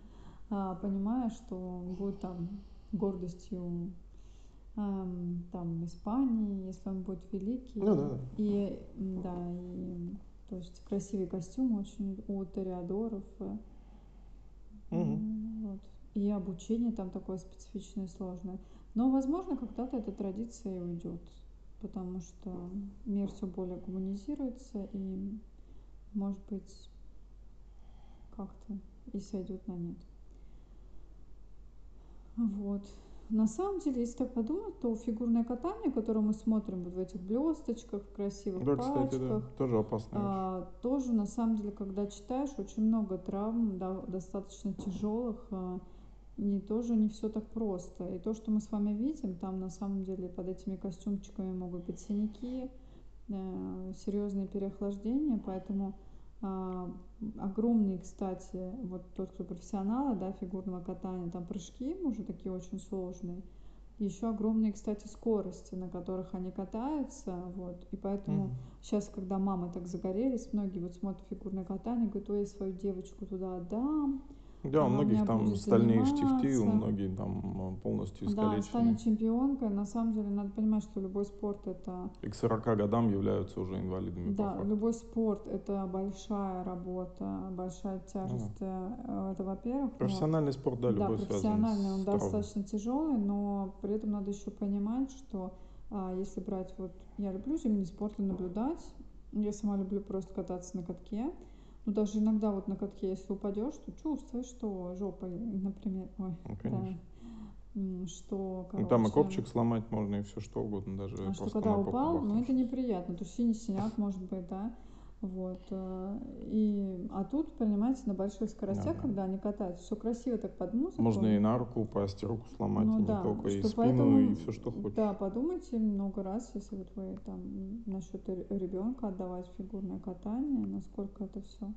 а, понимая, что он будет там гордостью ам, там Испании, если он будет великий. Ну да, да. И да, и то есть красивый костюм очень у тореадоров. э, Мгм. м, Вот. И обучение там такое специфичное, сложное. Но, возможно, когда-то эта традиция и уйдет, потому что мир все более гуманизируется и, может быть, как-то и сойдет на нет. Вот. На самом деле, если так подумать, то фигурное катание, которое мы смотрим вот в этих блесточках, красивых Да, кстати, да, пачках, тоже вещь. а, тоже на самом деле, когда читаешь, очень много травм, да, достаточно тяжелых, а, не тоже не все так просто. И то, что мы с вами видим, там на самом деле под этими костюмчиками могут быть синяки, э, серьезные переохлаждения, поэтому огромные, кстати, вот тот, кто профессионалы, да, фигурного катания, там прыжки уже такие очень сложные. Еще огромные, кстати, скорости, на которых они катаются, вот, и поэтому Мгм. Сейчас, когда мамы так загорелись, многие вот смотрят фигурное катание, говорят, ой, я свою девочку туда отдам. Да, у многих там стальные штифты, у многих там полностью Да, искалечены. станет чемпионкой. На самом деле, надо понимать, что любой спорт это... И к 40 годам являются уже инвалидами Да, любой спорт это большая работа, большая тяжесть. э, Это, во-первых. но- Профессиональный спорт, да, да, любой связан профессиональный, он травмой. достаточно тяжелый, но при этом надо еще понимать, что А если брать вот, я люблю зимний спорт и наблюдать. Я сама люблю просто кататься на катке. Ну, даже иногда вот на катке, если упадешь, то чувствуешь, что жопой, например, ой, Ну, конечно. да, что, Ну, там и короче, копчик сломать можно, и все что угодно, даже а что когда упал, ну это неприятно, то есть синий синяк может быть, да, вот, э, и, а тут, понимаете, на больших скоростях, Да. когда они катаются, все красиво так под музыку, Можно и на руку упасть, и руку сломать, Ну и не да, только, и спину, поэтому- и все, что хочешь. Да, подумайте много раз, если вот вы там насчет ребенка отдавать фигурное катание, насколько это все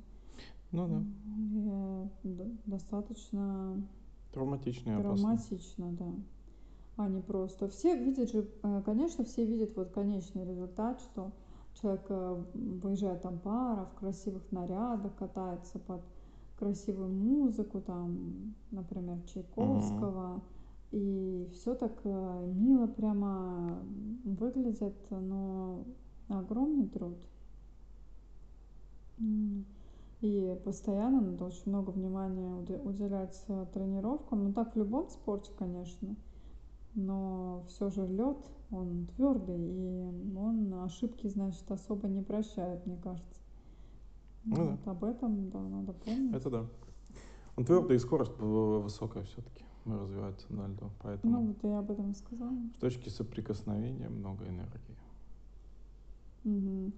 Ну да, достаточно травматично и опасно. травматично, да. А не просто. Все видят же, э, конечно, все видят вот конечный результат, что человек э, выезжает там пара в красивых нарядах, катается под красивую музыку, там, например, Чайковского. И все так э, мило прямо выглядит, но огромный труд. И постоянно надо очень много внимания уде- уделять э, тренировкам. Ну так в любом спорте, конечно. Но все же лед, он твердый, и он ошибки, значит, особо не прощает, мне кажется. Ну да. вот об этом, да, надо помнить. Это да. Он твердый и скорость высокая все-таки развивается на льду. Поэтому Ну, вот я об этом и сказала. в точке соприкосновения много энергии. Мгм.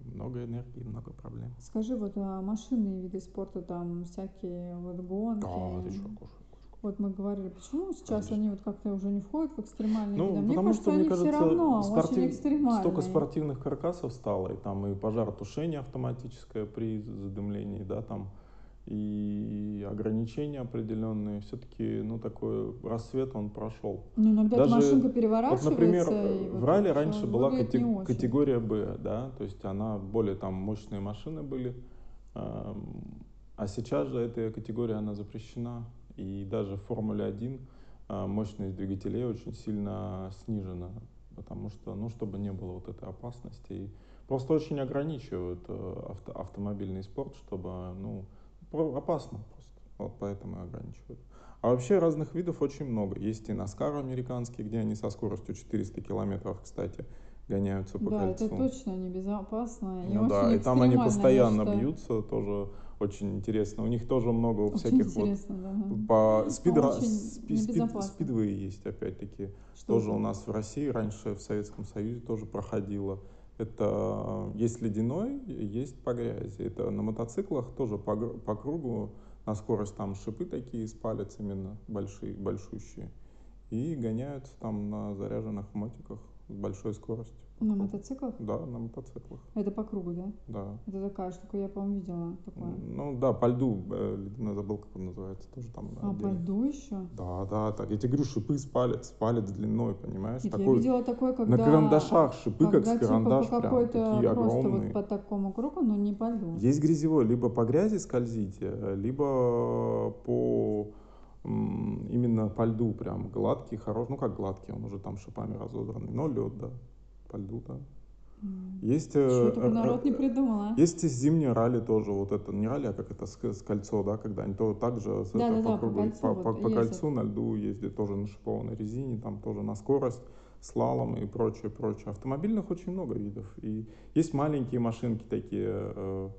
Много энергии, много проблем. Скажи, вот а машинные виды спорта, там всякие вот гонки. Да, ты что, кушай, Вот мы говорили, почему сейчас Конечно. они вот как-то уже не входят в экстремальные Ну, виды? Мне потому кажется, что, мне они кажется, все равно спортив- очень экстремальные. столько спортивных каркасов стало, и там и пожаротушение автоматическое при задымлении, да, там и ограничения определенные. Все-таки, ну, такой рассвет он прошел. Ну, иногда эта Даже- машинка Вот, переворачивается. например, и в вот ралли раньше была очень. категория Б, да, то есть она более там мощные машины были, а сейчас же эта категория, она запрещена, и даже в Формуле 1 э, мощность двигателей очень сильно снижена, потому что, ну, чтобы не было вот этой опасности, и просто очень ограничивают э, авто- автомобильный спорт, чтобы, ну, опасно просто, вот поэтому и ограничивают. А вообще разных видов очень много. Есть и Наскар американский, где они со скоростью 400 километров, кстати, гоняются по Да, кольцу. это точно небезопасно. и Ну да, и там они постоянно считаю. бьются, тоже очень интересно. У них тоже много Очень всяких вот да. по спидра- очень спи- спид- спидвей есть опять-таки. Тоже это? у нас в России раньше в Советском Союзе тоже проходило. Это есть ледяной, есть по грязи. Это на мотоциклах тоже по, по кругу на скорость там шипы такие с палец именно большие, большущие. И гоняются там на заряженных мотиках большой скоростью. по На мотоциклах? Да, на мотоциклах, Это по кругу, да? да. Это такая штука, я, по-моему, видела такое. Ну да, по льду, э, ледяной забыл, как он называется, тоже там. А, по отдельно. льду еще? Да, да, так. Я тебе говорю, шипы с палец, палец длиной, понимаешь? Нет, я Такой, видела такое, когда... на карандашах шипы, как когда, с карандаш, типа, по прям такие огромные. вот по такому кругу, но не по льду. Есть грязевой, либо по грязи скользите, либо по именно по льду прям гладкий, хороший, ну как гладкий, он уже там шипами разодранный, но лед, да, по льду, да. Есть, э, э, народ не придумал, а? Есть и зимнее ралли тоже, вот это не ралли, а как это с, с кольцо, да, когда они то так же с- Да, это да, да, по по кругу, кольцу по, вот по- по ездят. кольцу на льду ездят тоже на шипованной резине, там тоже на скорость, слалом и прочее, прочее. Автомобильных очень много видов. И есть маленькие машинки такие, э,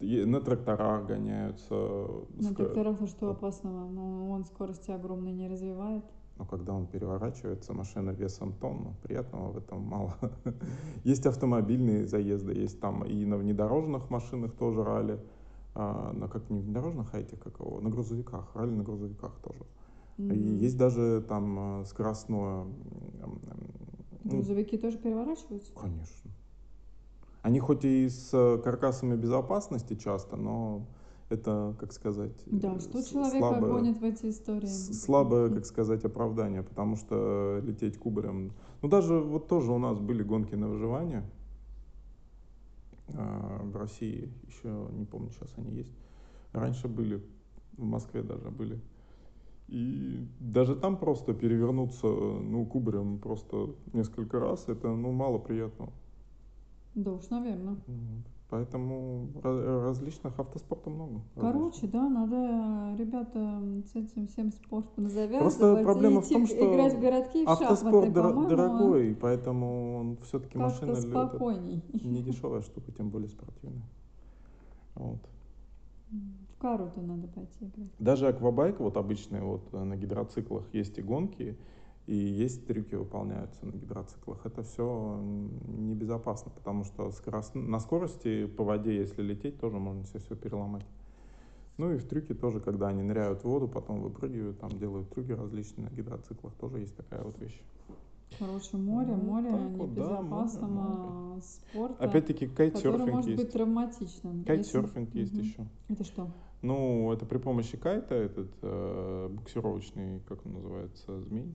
на тракторах гоняются. На тракторах а что опасного? Ну, он скорости огромной не развивает. Но когда он переворачивается, машина весом тонну, приятного в этом мало. Есть автомобильные заезды, есть там и на внедорожных машинах тоже ралли, а, на как не внедорожных, а этих какого, на грузовиках, ралли на грузовиках тоже. И есть даже там э, скоростное, ну, Грузовики тоже переворачиваются? конечно. Они хоть и с э, каркасами безопасности часто, но это, как сказать, Да, э, что человека слабое- гонит в эти истории? слабое, как сказать, оправдание, потому что лететь кубарем... Ну, даже вот тоже у нас были гонки на выживание а, в России, еще не помню, сейчас они есть. Раньше были, в Москве даже были. И даже там просто перевернуться, ну, кубарем просто несколько раз, это, ну, мало приятного. Да уж, наверное. Вот. Поэтому различных автоспорта много. Короче, да, надо, ребята, с этим всем спортом завязывать. Просто проблема в том, что играть в городки и в Автоспорт шахматы, дор- дорогой, поэтому он все-таки машина спокойней. не дешевая штука, тем более спортивная. Вот. В кару-то надо пойти играть. Даже аквабайк, вот обычные вот э, на гидроциклах есть и гонки, и есть трюки выполняются на гидроциклах. Это все небезопасно, потому что скорост... на скорости по воде, если лететь, тоже можно себе все переломать. Ну и в трюке тоже, когда они ныряют в воду, потом выпрыгивают, там делают трюки различные на гидроциклах, тоже есть такая вот вещь. Короче, море, Ну, море вот, да, небезопасного спорта, Опять-таки который кайтсерфинг может быть есть. травматичным. Кайтсерфинг Если- есть Мгм. еще. Это что? Ну, это при помощи кайта, этот э, буксировочный, как он называется, змей.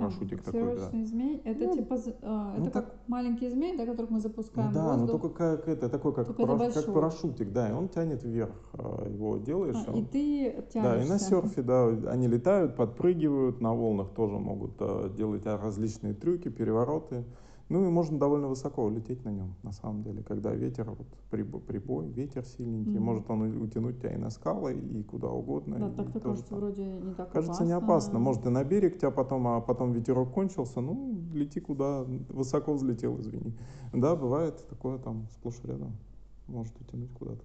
Парашютик такой, да. буксировочный змей. Это Ну, типа, а, ну это так- как маленький змей, да, которых мы запускаем Ну в да, но воздух. только как это, такой как, Только это параш- как большой. парашютик, да, и он тянет вверх, э, его делаешь. А, он- и ты тянешься. Да, и на серфе, да, они летают, подпрыгивают, на волнах тоже могут э, делать а, различные трюки, перевороты. Ну и можно довольно высоко улететь на нем, на самом деле, когда ветер, вот прибой, прибой ветер сильненький, Мгм. может он утянуть тебя и на скалы, и куда угодно. Да, так-то кажется, там. вроде не так Кажется, не опасно. Может, и на берег тебя потом, а потом ветерок кончился, ну, лети куда, высоко взлетел, извини. Да, бывает такое там сплошь рядом. Может утянуть куда-то.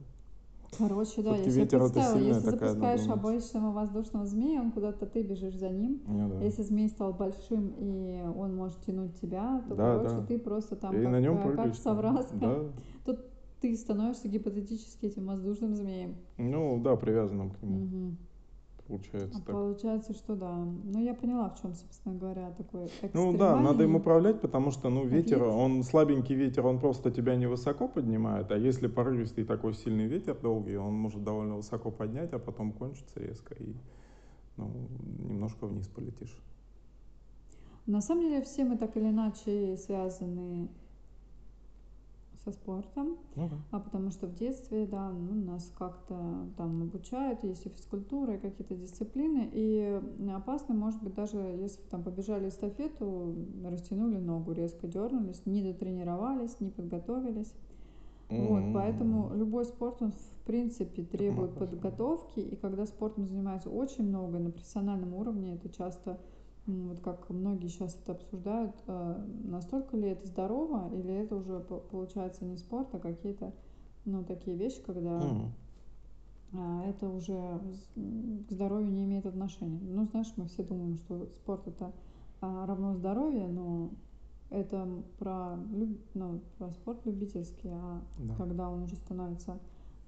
Короче, да, я Всё-таки себе представила, если такая запускаешь надуманность. обычного воздушного змея, он куда-то ты бежишь за ним. Ну, да. Если змей стал большим и он может тянуть тебя, то, Да, короче, да. ты просто там и как, на нем как прыгаешь. совраска. Да. Тут ты становишься гипотетически этим воздушным змеем. Ну, да, привязанным к нему, Мгм. Получается А так. Получается, что да. Ну, я поняла, в чем, собственно говоря, такой Ну да, надо им экстремальный управлять, потому что, ну, ветер, вид. он слабенький ветер, он просто тебя не высоко поднимает, а если порывистый такой сильный ветер долгий, он может довольно высоко поднять, а потом кончится резко и, ну, немножко вниз полетишь. На самом деле все мы так или иначе связаны со спортом, Ну да. а потому что в детстве, да, ну, нас как-то там обучают, есть и физкультура, и какие-то дисциплины, и опасно может быть даже, если там побежали эстафету, растянули ногу, резко дернулись, не дотренировались, не подготовились. Вот, М. поэтому любой спорт, он в принципе требует опасно. подготовки, и когда спортом занимается очень много на профессиональном уровне, это часто, вот как многие сейчас это обсуждают, э, настолько ли это здорово, или это уже по- получается не спорт, а какие-то, ну, такие вещи, когда а, это уже к здоровью не имеет отношения. Ну, знаешь, мы все думаем, что спорт это а, равно здоровье, но это про, люб- ну, про спорт любительский, а Да. когда он уже становится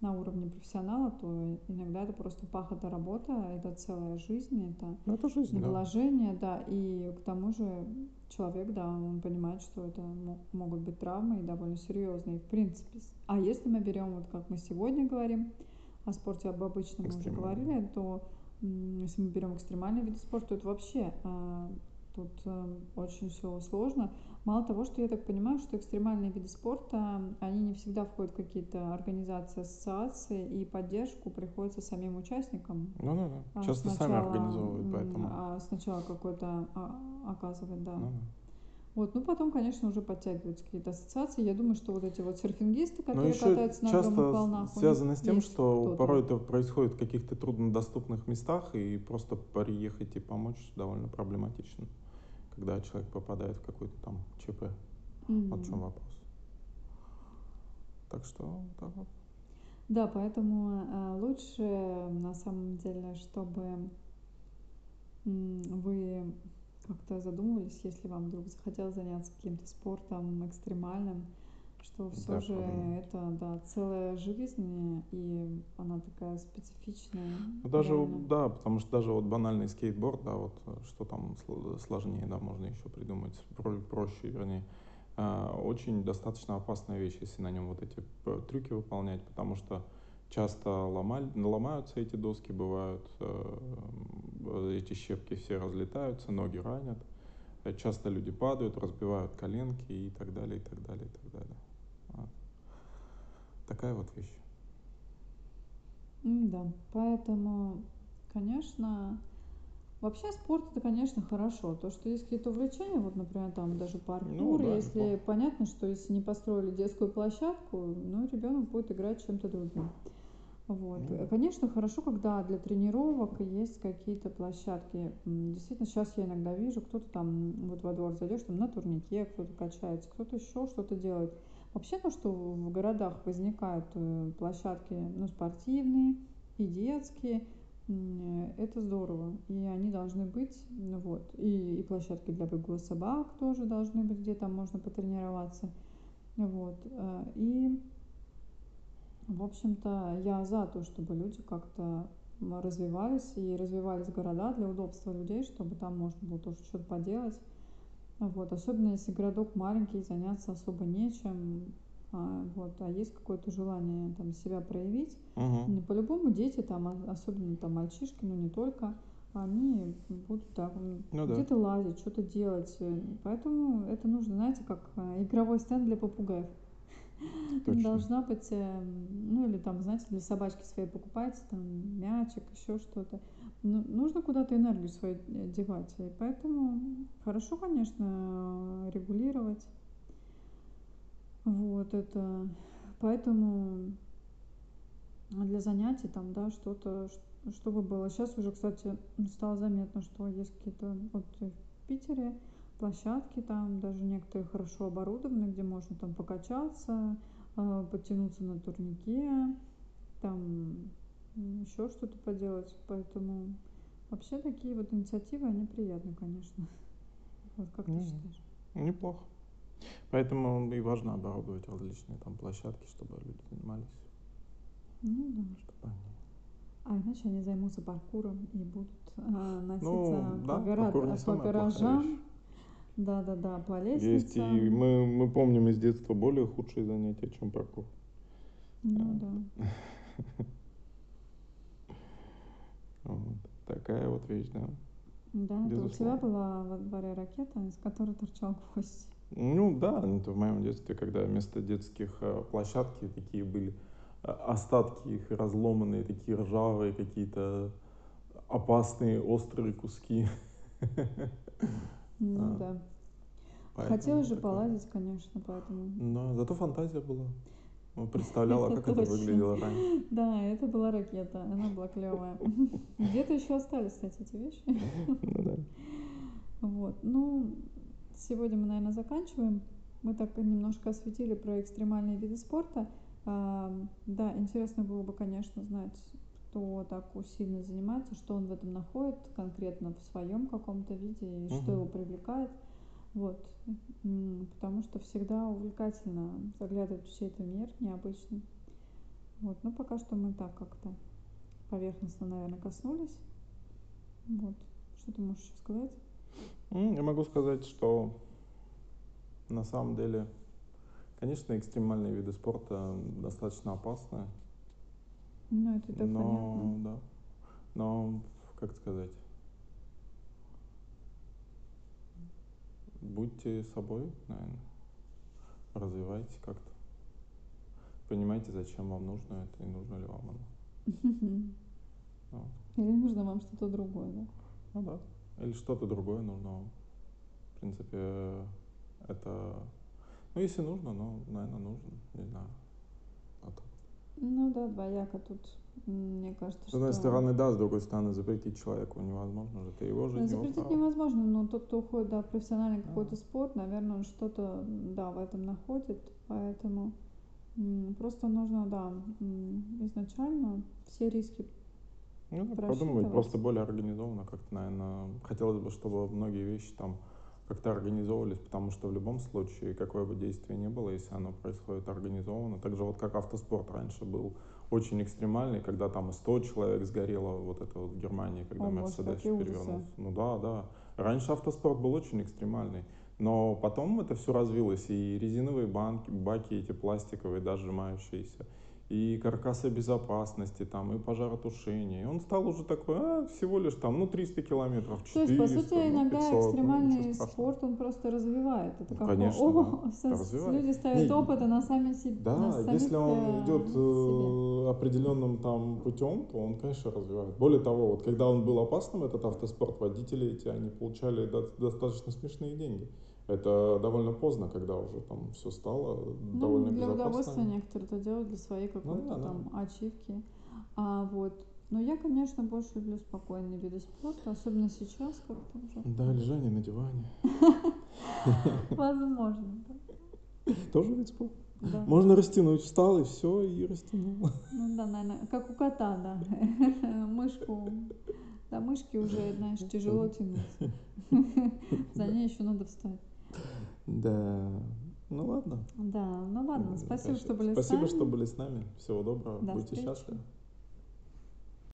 на уровне профессионала, то иногда это просто пахота работа, это целая жизнь, это Ну, это жизнь, да. вложение, да, и к тому же человек, да, он понимает, что это мо- могут быть травмы и довольно серьезные, в принципе. А если мы берем, вот как мы сегодня говорим, о спорте об обычном мы уже говорили, то если мы берем экстремальные виды спорта, то это вообще а, тут э, очень все сложно. Мало того, что я так понимаю, что экстремальные виды спорта, они не всегда входят в какие-то организации, ассоциации, и поддержку приходится самим участникам Ну да, да. а, Часто сами сначала, организовывают, м, поэтому. а, сначала какой-то а, оказывать, да. Ну, да. Вот, ну потом, конечно, уже подтягиваются какие-то ассоциации. Я думаю, что вот эти вот серфингисты, Но которые еще катаются на огромных часто волнах, у них связано с тем, что порой это происходит в каких-то труднодоступных местах, и просто приехать и помочь довольно проблематично, когда человек попадает в какой-то там ЧП. Мгм. Вот в чем вопрос. Так что, так вот. Да, поэтому э, лучше на самом деле, чтобы вы как-то задумывались, если вам вдруг захотелось заняться каким-то спортом экстремальным, что все Да, же проблема. это да, целая жизнь, и она такая специфичная. Ну, даже, реально. да, потому что даже вот банальный скейтборд, да, вот э, что там сл- сложнее, да, можно еще придумать, про- проще, вернее, а, очень достаточно опасная вещь, если на нем вот эти трюки выполнять, потому что часто ломаль- ломаются эти доски, бывают, э, эти щепки все разлетаются, ноги ранят, э, часто люди падают, разбивают коленки и так далее, и так далее, и так далее. Такая вот вещь. Да, поэтому, конечно, Вообще спорт это, конечно, хорошо. То, что есть какие-то увлечения, вот, например, там даже паркур, Ну да, если неплохо. понятно, что если не построили детскую площадку, ну, ребенок будет играть чем-то другим. Вот. Ну. Конечно, хорошо, когда для тренировок есть какие-то площадки. Действительно, сейчас я иногда вижу, кто-то там вот во двор зайдешь, там на турнике кто-то качается, кто-то еще что-то делает. Вообще, то, что в городах возникают э, площадки, ну, спортивные и детские, м, это здорово. И они должны быть, ну, вот. И, и площадки для выгула собак тоже должны быть, где там можно потренироваться. Вот. э, И в общем-то, я за то, чтобы люди как-то развивались и развивались города для удобства людей, чтобы там можно было тоже что-то поделать. Вот. Особенно если городок маленький, заняться особо нечем. А, вот, а есть какое-то желание там себя проявить. Ну, По-любому дети там, а- особенно там мальчишки, но не только, они будут там Ну да. где-то лазить, что-то делать. Поэтому это нужно, знаете, как э, игровой стенд для попугаев. Точно. Должна быть, э, ну или там, знаете, для собачки своей покупаете, там мячик, еще что-то. Ну, нужно куда-то энергию свою э, девать. И поэтому хорошо, конечно, регулировать. Вот это. Поэтому для занятий там, да, что-то, чтобы было. Сейчас уже, кстати, стало заметно, что есть какие-то вот в Питере площадки там, даже некоторые хорошо оборудованы, где можно там покачаться, э, подтянуться на турнике, там еще что-то поделать. Поэтому вообще такие вот инициативы, они приятны, конечно. Вот как ты Мгм. считаешь? Неплохо. Поэтому и важно оборудовать различные там площадки, чтобы люди занимались, Ну да. чтобы они... А иначе они займутся паркуром и будут а, носиться Ну, по, да, гора- по самая плохая гаражам. Да, да, да, по Есть лестницам. и мы, мы помним из детства более худшие занятия, чем паркур. Ну А. да. Вот. Такая вот вещь, да. Да, это у тебя была во дворе ракета, из которой торчал гвоздь. Ну да, это в моем детстве, когда вместо детских э, площадки такие были э, остатки их разломанные, такие ржавые, какие-то опасные, острые куски. Ну А, да. Поэтому Хотелось же такое. полазить, конечно, поэтому. Но зато фантазия была. Представляла, Это как это выглядело раньше. Да, это была ракета, она была клевая. Где-то еще остались, кстати, эти вещи. Ну да. Вот. Ну, сегодня мы, наверное, заканчиваем. Мы так немножко осветили про экстремальные виды спорта. Да, интересно было бы, конечно, знать, кто так усиленно занимается, что он в этом находит конкретно в своем каком-то виде и что Мгм. его привлекает. Вот. Потому что всегда увлекательно заглядывать в чей-то мир необычный. Вот. Но пока что мы так как-то поверхностно, наверное, коснулись. Вот. Что ты можешь еще сказать? Я могу сказать, что на самом деле, конечно, экстремальные виды спорта достаточно опасны, Ну, это так но, понятно. да, но, как сказать, будьте собой, наверное, развивайтесь как-то, понимайте, зачем вам нужно это и нужно ли вам оно. Вот. Или нужно вам что-то другое, да? Ну да. Или что-то другое нужно вам. В принципе, это... Ну, если нужно, ну, наверное, нужно. Не знаю. А. Ну да, двояко тут, мне кажется, С одной что... стороны, да, с другой стороны, запретить человеку невозможно же. Это его Ну, его Запретить право. невозможно, но тот, кто уходит да, в профессиональный какой-то спорт, наверное, он что-то, да, в этом находит, поэтому просто нужно, да, изначально все риски Ну, да, продумывать просто более организованно как-то, наверное. Хотелось бы, чтобы многие вещи там как-то организовывались, потому что в любом случае, какое бы действие ни было, если оно происходит организованно, так же вот как автоспорт раньше был очень экстремальный, когда там и 100 человек сгорело, вот это вот в Германии, когда Мерседес перевернулся. Ну да, да. Раньше автоспорт был очень экстремальный. Но потом это все развилось, и резиновые банки, баки эти пластиковые, да, сжимающиеся, и каркасы безопасности, там, и пожаротушение. И он стал уже такой, а, всего лишь там, ну, 300 километров, 400, То есть, по сути, ну, иногда 500, ну, экстремальный страшного. спорт, он просто развивает. Это Ну, как конечно, о, да, развивает. люди ставят Не, опыт, а на сами себе. Да, если он идет э, определенным там путем, то он, конечно, развивает. Более того, вот когда он был опасным, этот автоспорт, водители эти, они получали до- достаточно смешные деньги. Это довольно поздно, когда уже там все стало Ну, довольно для безопасно. удовольствия некоторые это делают для своей какой-то да, да. там ачивки. А вот. Но я, конечно, больше люблю спокойные виды спорта, особенно сейчас как-то уже. Да, лежание на диване. Возможно, да. Тоже вид спорта. Да. Можно растянуть, встал и все, и растянул. Ну да, наверное, как у кота, да. Мышку. Да, мышки уже, знаешь, тяжело тянуть. За ней еще надо встать. Да. Ну ладно. Да, ну ладно, спасибо, Дальше. что были с Спасибо, нами. что были с нами. Всего доброго. До Будьте счастливы.